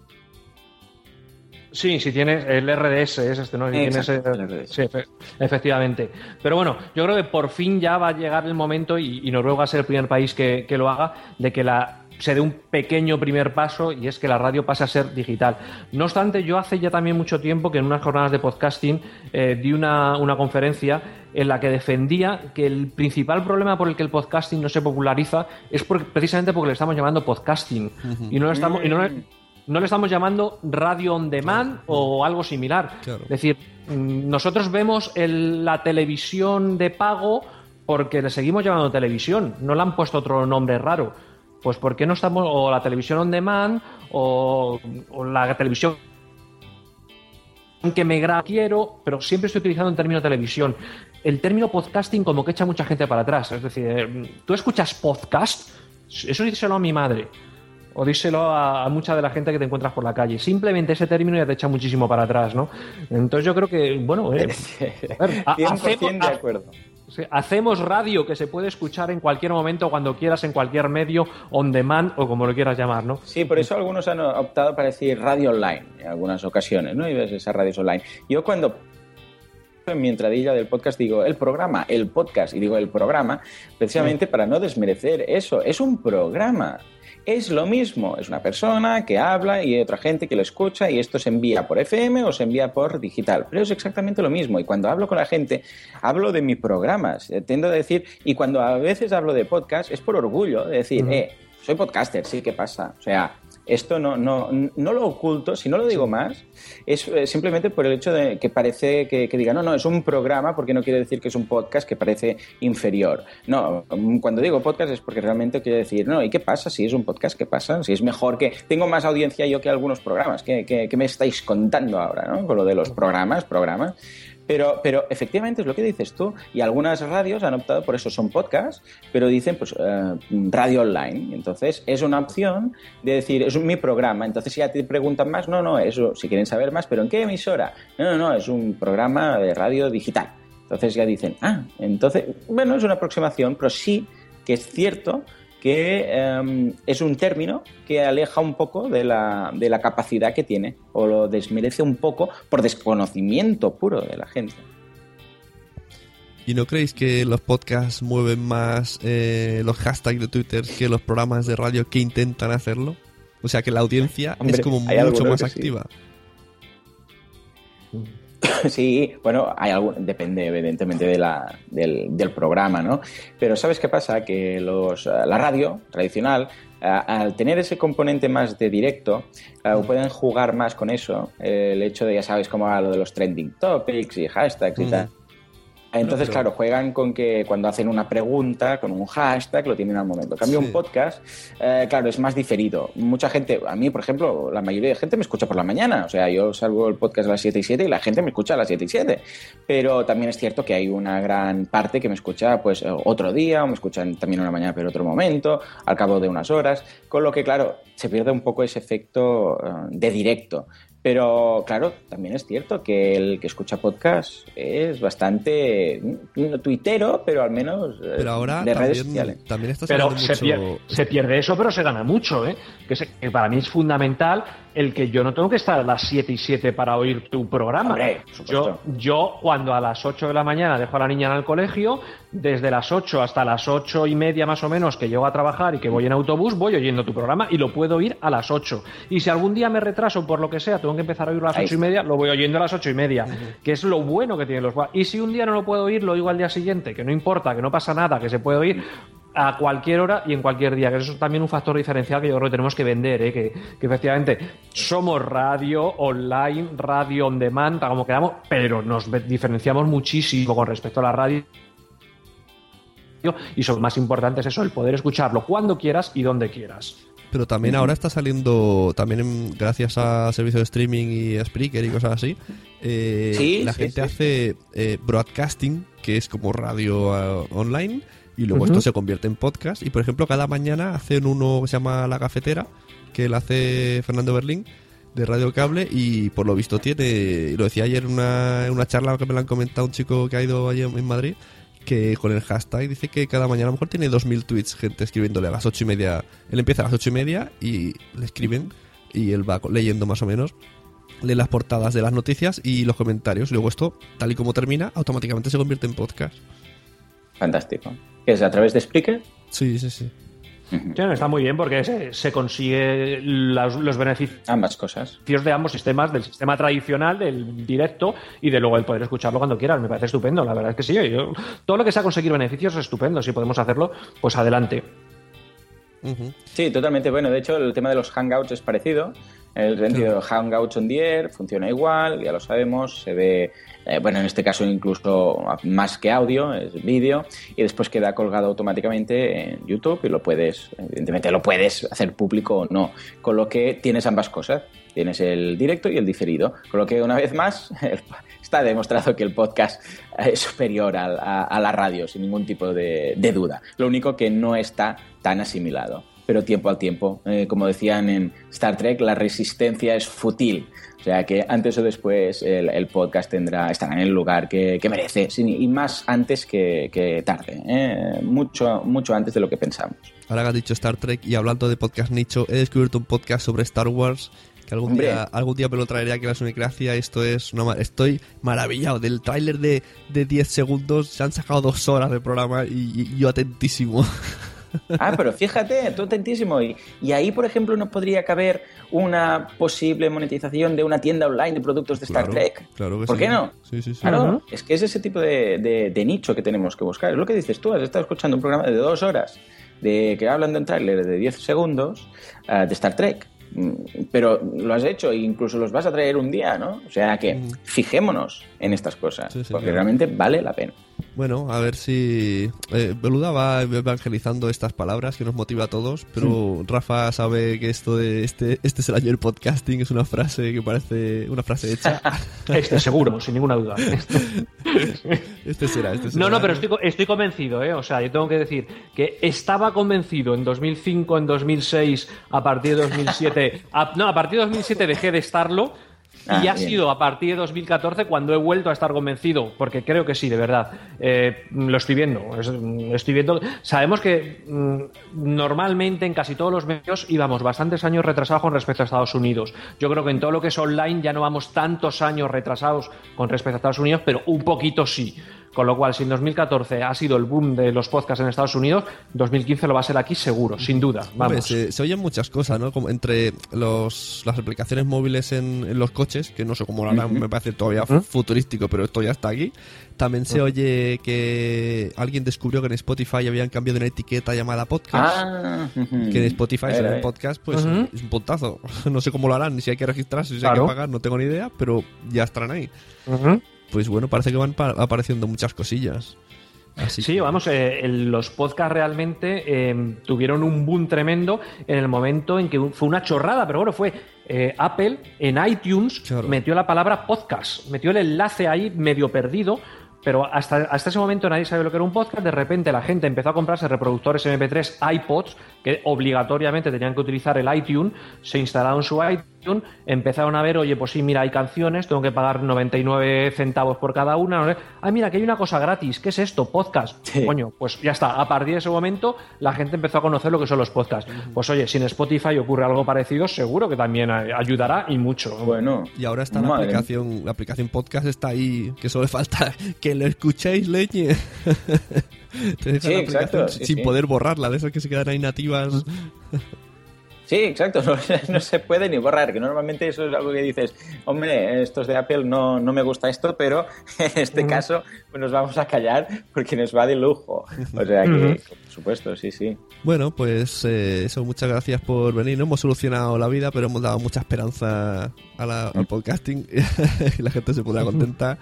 Sí, si tienes el RDS, es este, ¿no? Si tienes, Exacto, eh, el RDS. sí, efe- efectivamente. Pero bueno, yo creo que por fin ya va a llegar el momento, y, y Noruega va a ser el primer país que, que lo haga, de que la se dé un pequeño primer paso y es que la radio pase a ser digital. No obstante, yo hace ya también mucho tiempo que en unas jornadas de podcasting eh, di una, una conferencia en la que defendía que el principal problema por el que el podcasting no se populariza es precisamente porque le estamos llamando podcasting y no le estamos, y no no le estamos llamando radio on demand o algo similar. Es decir, mm, nosotros vemos el- la televisión de pago porque le seguimos llamando televisión, no le han puesto otro nombre raro. Pues ¿por qué no estamos, o la televisión on demand, o, o la televisión que me gra quiero, pero siempre estoy utilizando el término televisión. El término podcasting como que echa mucha gente para atrás. Es decir, eh, tú escuchas podcast, eso díselo a mi madre. O díselo a, a mucha de la gente que te encuentras por la calle. Simplemente ese término ya te echa muchísimo para atrás, ¿no? Entonces yo creo que, bueno, eh, a ver, ha- 100% hacemos- de acuerdo. Sí, hacemos radio que se puede escuchar en cualquier momento, cuando quieras, en cualquier medio, on demand o como lo quieras llamar, ¿no? Sí, por eso algunos han optado para decir radio online en algunas ocasiones, ¿no? Y ves esas radios online. Yo cuando en mi entradilla del podcast digo el programa, el podcast, y digo el programa, precisamente para no desmerecer eso. Es un programa. Es lo mismo, es una persona que habla y hay otra gente que lo escucha y esto se envía por FM o se envía por digital, pero es exactamente lo mismo y cuando hablo con la gente hablo de mis programas, Eh, tiendo a decir, y cuando a veces hablo de podcast es por orgullo, de decir, eh, soy podcaster, sí, ¿qué pasa? O sea, esto no, no, no lo oculto, si no lo digo más, es eh, simplemente por el hecho de que parece que, que diga, no, no, es un programa, porque no quiere decir que es un podcast que parece inferior. No, mm, cuando digo podcast es porque realmente quiere decir, no, ¿y qué pasa si es un podcast? ¿Qué pasa? Si es mejor que... Tengo más audiencia yo que algunos programas. ¿Qué, qué- qué me estáis contando ahora, no? Con lo de los programas, programas. Pero, pero efectivamente es lo que dices tú. Y algunas radios han optado por eso, son podcasts, pero dicen pues eh, radio online. Entonces es una opción de decir, es mi programa. Entonces si ya te preguntan más, no, no, eso, si quieren saber más, pero ¿en qué emisora? No, no, no, es un programa de radio digital. Entonces ya dicen, ah, entonces, bueno, es una aproximación, pero sí que es cierto que eh, es un término que aleja un poco de la, de la capacidad que tiene o lo desmerece un poco por desconocimiento puro de la gente. ¿Y no creéis que los podcasts mueven más eh, los hashtags de Twitter que los programas de radio que intentan hacerlo? O sea, que la audiencia Hombre, es como mucho más que sí. Sí, bueno, hay algún, depende evidentemente de la, del, del programa, ¿no? Pero ¿sabes qué pasa? Que los, eh, la radio tradicional, eh, al tener ese componente más de directo, eh, pueden jugar más con eso. el hecho de, ya sabes, como lo de los trending topics y hashtags y tal. Entonces, pero- claro, juegan con que cuando hacen una pregunta, con un hashtag, lo tienen al momento. En cambio, Sí. un podcast, eh, claro, es más diferido. Mucha gente, a mí, por ejemplo, la mayoría de gente me escucha por la mañana. O sea, yo salgo el podcast a las 7 y 7 y la gente me escucha a las 7 y 7. Pero también es cierto que hay una gran parte que me escucha pues eh, otro día, o me escuchan también una mañana, pero otro momento, al cabo de unas horas. Con lo que, claro, se pierde un poco ese efecto eh, de directo. Pero claro, también es cierto que el que escucha podcast es bastante mm, tuitero, pero al menos eh, Pero ahora de redes también, sociales. también Pero se, mucho... pierde, se pierde eso, pero se gana mucho, ¿eh? Que, se- que para mí es fundamental el que yo no tengo que estar a las 7 y 7 para oír tu programa. Hombre, yo, yo, cuando a las 8 de la mañana dejo a la niña en el colegio, desde las 8 hasta las 8 y media más o menos que llego a trabajar y que voy en autobús, voy oyendo tu programa y lo puedo oír a las 8. Y si algún día me retraso por lo que sea, tengo que empezar a oírlo a las Ahí 8 y media, lo voy oyendo a las 8 y media, que es lo bueno que tienen los... Y si un día no lo puedo oír, lo oigo al día siguiente, que no importa, que no pasa nada, que se puede oír a cualquier hora y en cualquier día, que eso es también un factor diferencial que yo creo que tenemos que vender, ¿eh? que, que efectivamente somos radio online, radio on demand, como queramos, pero nos diferenciamos muchísimo con respecto a la radio y lo más importante es eso, el poder escucharlo cuando quieras y donde quieras. Pero también ahora está saliendo, también en- gracias a servicios de streaming y a Spreaker y cosas así, eh, Sí, la sí, gente sí. hace eh, broadcasting, que es como radio ah, online, y luego esto se convierte en podcast. Y por ejemplo, cada mañana hacen uno que se llama La Cafetera, que lo hace Fernando Berlín, de Radio Cable, y por lo visto tiene, lo decía ayer en una, una charla que me lo han comentado un chico que ha ido allí en Madrid, que con el hashtag dice que cada mañana a lo mejor tiene 2.000 tweets, gente escribiéndole a las ocho y media. Él empieza a las ocho y media y le escriben y él va leyendo más o menos. Lee las portadas de las noticias y los comentarios. Y luego esto, tal y como termina, automáticamente se convierte en podcast. Fantástico. ¿Qué es a través de Spreaker? Sí, sí, sí. Sí, está muy bien porque se, se consigue los, los beneficios Ambas cosas. de ambos sistemas, del sistema tradicional, del directo y de luego el poder escucharlo cuando quieras. Me parece estupendo, la verdad es que sí. yo- todo lo que sea conseguir beneficios es estupendo. Si podemos hacerlo, pues adelante. Sí, totalmente. Bueno, de hecho, el tema de los hangouts es parecido. El sentido de hangouts on the air funciona igual, ya lo sabemos. Se ve, eh, bueno, en este caso incluso más que audio, es vídeo. Y después queda colgado automáticamente en YouTube y lo puedes, evidentemente, lo puedes hacer público o no. Con lo que tienes ambas cosas. Tienes el directo y el diferido. Con lo que, una vez más, está demostrado que el podcast es superior al- a, a la radio, sin ningún tipo de, de duda. Lo único que no está tan asimilado. Pero tiempo al tiempo, eh, como decían en Star Trek, la resistencia es fútil. O sea que antes o después el, el podcast tendrá, estará en el lugar que, que merece, y más antes que, que tarde. eh, Mucho, mucho antes de lo que pensamos. Ahora que has dicho Star Trek y hablando de podcast nicho, he descubierto un podcast sobre Star Wars que algún Hombre. día, algún día me lo traeré aquí a la Sunecracia. Esto es estoy maravillado del tráiler de, de 10 segundos. Se han sacado dos horas de programa y, y yo atentísimo. Ah, pero fíjate, tú atentísimo. Y, y ahí, por ejemplo, no podría caber una posible monetización de una tienda online de productos de Star Claro, Trek. claro que ¿Por sí. qué no? Sí, sí, sí. Claro, es que es ese tipo de, de- de nicho que tenemos que buscar. Es lo que dices tú, has estado escuchando un programa de dos horas de que hablan de un tráiler de 10 segundos ah, de Star Trek. Mm, Pero lo has hecho e incluso los vas a traer un día, ¿no? O sea que fijémonos en estas cosas, Sí, sí, porque claro. realmente vale la pena. Bueno, a ver si eh, Beluda va evangelizando estas palabras que nos motiva a todos, pero Rafa sabe que esto de este este es el año del podcasting es una frase que parece una frase hecha. Este seguro, sin ninguna duda. este será, este será. No, no, pero estoy, co- estoy convencido, ¿eh? O sea, yo tengo que decir que estaba convencido en 2005, en 2006, a partir de 2007. a- no, a partir de 2007 dejé de estarlo. Ah, y ha bien. sido a partir de 2014 cuando he vuelto a estar convencido, porque creo que sí, de verdad. Eh, lo estoy viendo, es- estoy viendo. Sabemos que mm, normalmente en casi todos los medios íbamos bastantes años retrasados con respecto a Estados Unidos. Yo creo que en todo lo que es online ya no vamos tantos años retrasados con respecto a Estados Unidos, pero un poquito sí. Con lo cual, si en 2014 ha sido el boom de los podcasts en Estados Unidos, 2015 lo va a ser aquí seguro, sin duda. Hombre, Vamos. se, se oyen muchas cosas, ¿no? Como entre los, las aplicaciones móviles en, en los coches, que no sé cómo lo harán, me parece todavía futurístico, pero esto ya está aquí. También se oye que alguien descubrió que en Spotify habían cambiado una etiqueta llamada podcast. Ah. Que en Spotify se ve podcast, pues es un puntazo. No sé cómo lo harán, ni si hay que registrarse, si hay Claro. que pagar, no tengo ni idea, pero ya estarán ahí. Pues bueno, parece que van pa- apareciendo muchas cosillas. Así Sí, que- vamos, eh, el- los podcasts realmente eh, tuvieron un boom tremendo en el momento en que fue una chorrada, pero bueno, fue eh, Apple en iTunes metió la palabra podcast, metió el enlace ahí medio perdido. Pero hasta, hasta ese momento nadie sabía lo que era un podcast. De repente la gente empezó a comprarse reproductores MP3 iPods que obligatoriamente tenían que utilizar el iTunes. Se instalaron su iTunes, empezaron a ver, oye, pues sí, mira, hay canciones, tengo que pagar 99 centavos por cada una. no sé. Ah, mira, que hay una cosa gratis. ¿Qué es esto? Podcast. Coño, pues ya está. A partir de ese momento la gente empezó a conocer lo que son los podcasts. Pues oye, si en Spotify ocurre algo parecido, seguro que también eh, ayudará y mucho. Bueno. Y ahora está la Madre aplicación, la aplicación podcast está ahí, que solo le falta que lo escuchéis, leñe. Sí, la exacto, aplicación sí, sin sí. poder borrarla, de esas que se quedan ahí nativas. Sí, exacto, no, no se puede ni borrar, que normalmente eso es algo que dices, hombre, estos de Apple no, no me gusta esto, pero en este caso pues nos vamos a callar porque nos va de lujo. O sea que, por supuesto, sí, sí. Bueno, pues eh, eso, muchas gracias por venir. No hemos solucionado la vida, pero hemos dado mucha esperanza a la- al podcasting y la gente se pondrá contenta.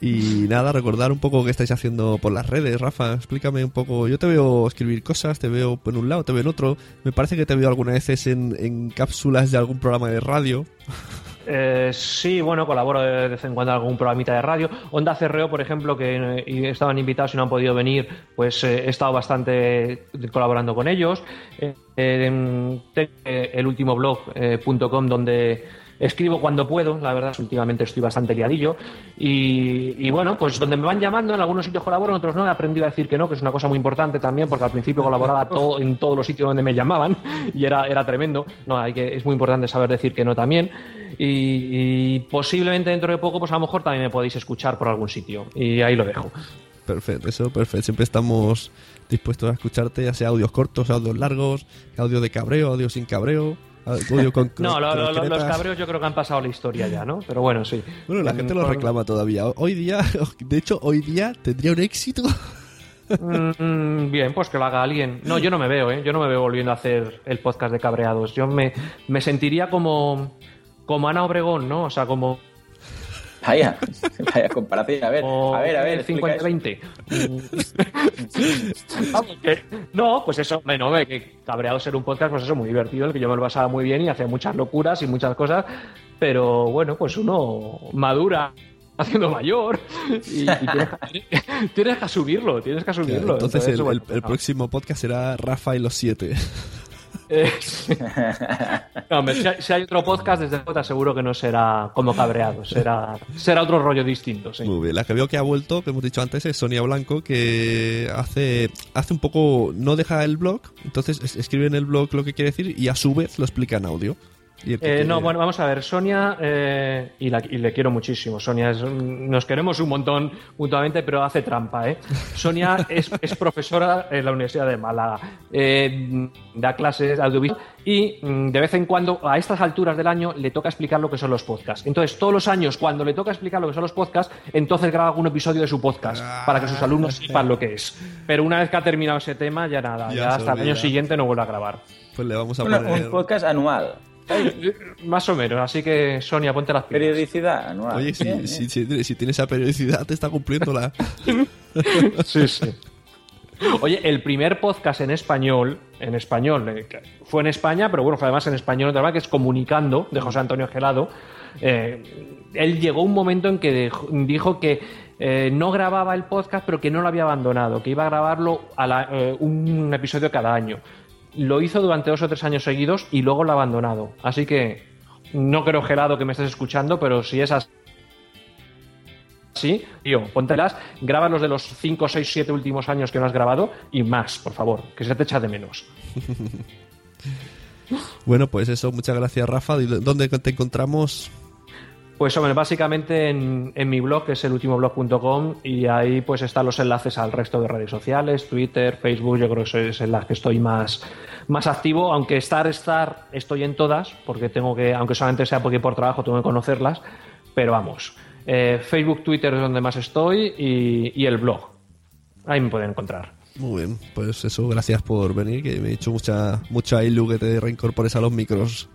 Y nada, recordar un poco qué estáis haciendo por las redes, Rafa. Explícame un poco. Yo te veo escribir cosas, te veo en un lado, te veo en otro. Me parece que te veo algunas veces en, en cápsulas de algún programa de radio. Eh, sí, bueno, colaboro de vez en cuando en algún programita de radio. Onda Cerreo, por ejemplo, que eh, estaban invitados y no han podido venir, pues eh, he estado bastante colaborando con ellos. Eh, eh, el último blog.com donde escribo cuando puedo, la verdad, últimamente estoy bastante liadillo. Y, y bueno, pues donde me van llamando, en algunos sitios colaboro, en otros no, he aprendido a decir que no, que es una cosa muy importante también, porque al principio colaboraba todo, en todos los sitios donde me llamaban y era, era tremendo. No, hay que, es muy importante saber decir que no también. Y, y posiblemente dentro de poco, pues a lo mejor también me podéis escuchar por algún sitio. Y ahí lo dejo. Perfecto, eso, perfecto. Siempre estamos dispuestos a escucharte, ya sea audios cortos, audios largos, audio de cabreo, audio sin cabreo, con. No, lo- los cabreos yo creo que han pasado la historia ya, ¿no? Pero bueno, sí. Bueno, la gente lo reclama todavía. Hoy día, de hecho, hoy día tendría un éxito. Mm, bien, pues que lo haga alguien. No, yo no me veo, ¿eh? Yo no me veo volviendo a hacer el podcast de cabreados. Yo me, me sentiría como, como Ana Obregón, ¿no? O sea, como Vaya, vaya comparación. A ver, o a ver, a ver. el explica eso. 50-20. Vamos, que- no, pues eso, bueno, que cabreado ser un podcast, pues eso, muy divertido, el que yo me lo pasaba muy bien y hacía muchas locuras y muchas cosas, pero bueno, pues uno madura haciendo mayor y, y tienes, que, tienes que asumirlo, tienes que asumirlo. Entonces, el, bueno, el- el próximo podcast será Rafa y los siete. Si, hay, otro podcast, desde te aseguro que no será como cabreado, será, será otro rollo distinto. Muy bien, la que veo que ha vuelto, que hemos dicho antes, es Sonia Blanco, que hace, hace un poco, no deja el blog, entonces es- escribe en el blog lo que quiere decir y a su vez lo explica en audio. Eh, quiere- no, bueno, vamos a ver, Sonia, eh, y, la- y le quiero muchísimo. Sonia, es- nos queremos un montón mutuamente, pero hace trampa, ¿eh? Sonia es, es profesora en la Universidad de Málaga, eh, da clases audiovisual y mm, de vez en cuando, a estas alturas del año, le toca explicar lo que son los podcasts. Entonces, todos los años, cuando le toca explicar lo que son los podcasts, entonces graba algún episodio de su podcast para que sus alumnos sepan lo que es. Pero una vez que ha terminado ese tema, ya nada, Ya hasta el año siguiente no vuelve a grabar. Pues le vamos a Bueno, poner... un podcast anual. Más o menos, así que Sonia, ponte las pilas. Periodicidad anual. Oye, si, Bien, si, si- si tiene esa periodicidad, te está cumpliéndola. Sí, sí. Oye, el primer podcast en español, en español, eh, fue en España, pero bueno, fue además en español, otra vez, que es Comunicando, de José Antonio Gelado. Eh, él llegó un momento en que dejó- dijo que eh, no grababa el podcast, pero que no lo había abandonado, que iba a grabarlo a la- eh, un episodio cada año. Lo hizo durante dos o tres años seguidos y luego lo ha abandonado. Así que no creo, Gelado, que me estés escuchando, pero si es así, Sí, tío, póntelas, graba los de los 5, 6, 7 últimos años que no has grabado y más, por favor, que se te echa de menos. bueno, pues eso, muchas gracias, Rafa. ¿Y ¿Dónde te encontramos? Pues hombre, básicamente en, en mi blog, que es el ultimoblog.com, y ahí pues están los enlaces al resto de redes sociales, Twitter, Facebook, yo creo que es en las que estoy más, más activo, aunque estar, estar, estoy en todas, porque tengo que, aunque solamente sea porque por trabajo tengo que conocerlas, pero vamos, eh, Facebook, Twitter es donde más estoy y, y el blog. Ahí me pueden encontrar. Muy bien, pues eso, gracias por venir, que me ha hecho mucha, mucha ilu que te reincorpores a los micros.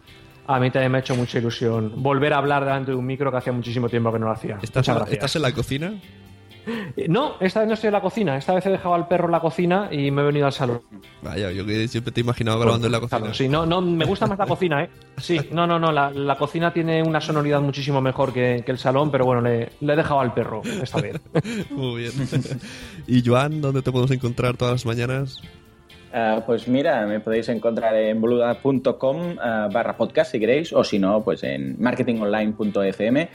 A mí también me ha hecho mucha ilusión volver a hablar delante de un micro que hacía muchísimo tiempo que no lo hacía. ¿Estás, en la, gracias. ¿Estás en la cocina? Eh, No, esta vez no estoy en la cocina. Esta vez he dejado al perro en la cocina y me he venido al salón. Vaya, yo que siempre te he imaginado grabando en la cocina. Salón, Sí, no, no, me gusta más la cocina, ¿eh? Sí, no, no, no, la, la cocina tiene una sonoridad muchísimo mejor que, que el salón, pero bueno, le, le he dejado al perro esta vez. Muy bien. y Joan, ¿dónde te podemos encontrar todas las mañanas? Ah, pues mira, me podéis encontrar en boluda.com ah, barra podcast si queréis, o si no, pues en marketingonline.fm,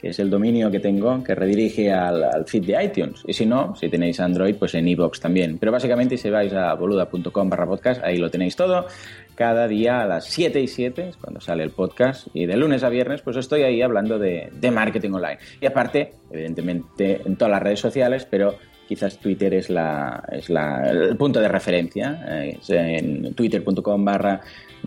que es el dominio que tengo que redirige al, feed de iTunes. Y si no, si tenéis Android, pues en iVoox también. Pero básicamente si vais a boluda.com barra podcast, ahí lo tenéis todo. Cada día a las 7 y 7 es cuando sale el podcast. Y de lunes a viernes, pues estoy ahí hablando de, de marketing online. Y aparte, evidentemente, en todas las redes sociales, pero quizás Twitter es, la, es la, el punto de referencia. eh, es en twitter.com barra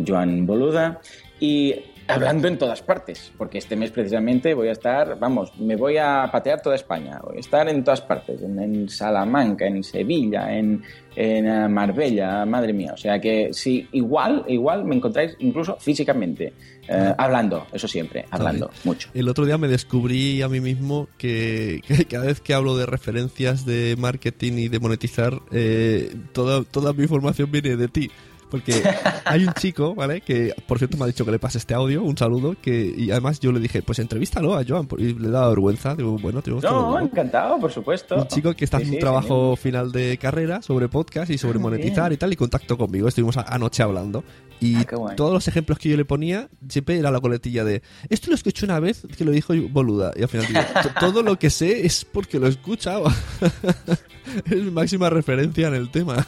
Joan Boluda. Y hablando en todas partes, porque este mes precisamente voy a estar, vamos, me voy a patear toda España, voy a estar en todas partes, en, en Salamanca, en Sevilla, en, en eh, Marbella, madre mía, o sea que sí, igual, igual me encontráis incluso físicamente, eh, hablando, eso siempre, hablando mucho. El otro día me descubrí a mí mismo que, que cada vez que hablo de referencias de marketing y de monetizar, eh, toda, toda mi información viene de ti. Porque hay un chico, ¿vale? Que por cierto me ha dicho que le pase este audio, un saludo, que y además yo le dije, pues entrevístalo a Joan, y le da vergüenza. Digo, bueno, tengo No, encantado, por supuesto. Un chico que está Sí, haciendo un sí, trabajo final de carrera sobre podcast y sobre Ah, monetizar y tal, y contacto conmigo. Estuvimos anoche hablando. Y Ah, todos los ejemplos que yo le ponía, siempre era la coletilla de esto lo escuché una vez que lo dijo boluda. Y al final digo, "To- todo lo que sé es porque lo he escuchado. es mi máxima referencia en el tema.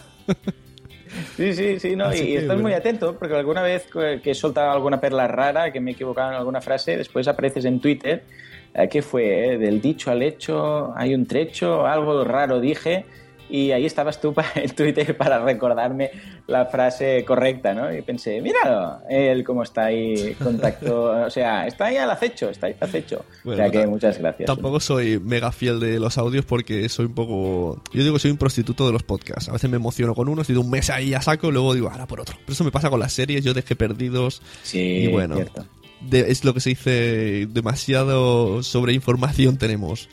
Sí, sí, sí, no, Así y que, estás bueno. muy atento porque alguna vez que que he soltado alguna perla rara, que me he equivocado en alguna frase, después apareces en Twitter, eh, ¿qué fue? eh? Del dicho al hecho hay un trecho, algo raro dije, y ahí estabas tú en Twitter para recordarme la frase correcta, ¿no? Y pensé, míralo, él cómo está ahí, contacto, o sea, está ahí al acecho, está ahí al acecho. o sea que muchas gracias. Tampoco soy mega fiel de los audios porque soy un poco. Yo digo que soy un prostituto de los podcasts. A veces me emociono con uno, estoy de un mes ahí a saco y luego digo, ahora por otro. Pero eso me pasa con las series, yo dejé perdidos. Sí, y bueno, cierto. de- es lo que se dice, demasiado sobreinformación tenemos.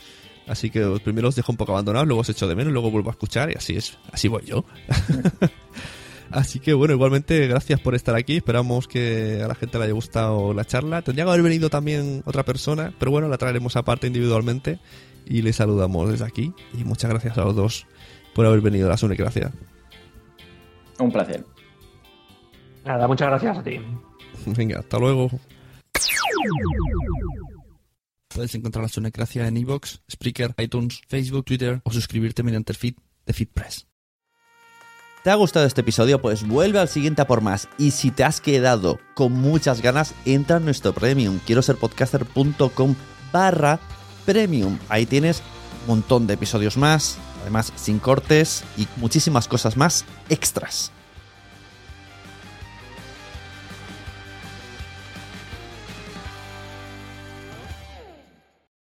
Así que primero os dejo un poco abandonados, luego os echo de menos, luego vuelvo a escuchar y así es, así voy yo. Así que bueno, igualmente gracias por estar aquí. Esperamos que a la gente le haya gustado la charla. Tendría que haber venido también otra persona, pero bueno, la traeremos aparte individualmente y le saludamos desde aquí. Y muchas gracias a los dos por haber venido a la Sune, gracias. Un placer. Nada, muchas gracias a ti. Venga, hasta luego. Puedes encontrar la Sunecracia en iVoox, Spreaker, iTunes, Facebook, Twitter o suscribirte mediante el feed de FeedPress. ¿Te ha gustado este episodio? Pues vuelve al siguiente a por más. Y si te has quedado con muchas ganas, entra en nuestro premium. Quiero ser podcaster.com barra premium. Ahí tienes un montón de episodios más, además sin cortes y muchísimas cosas más extras.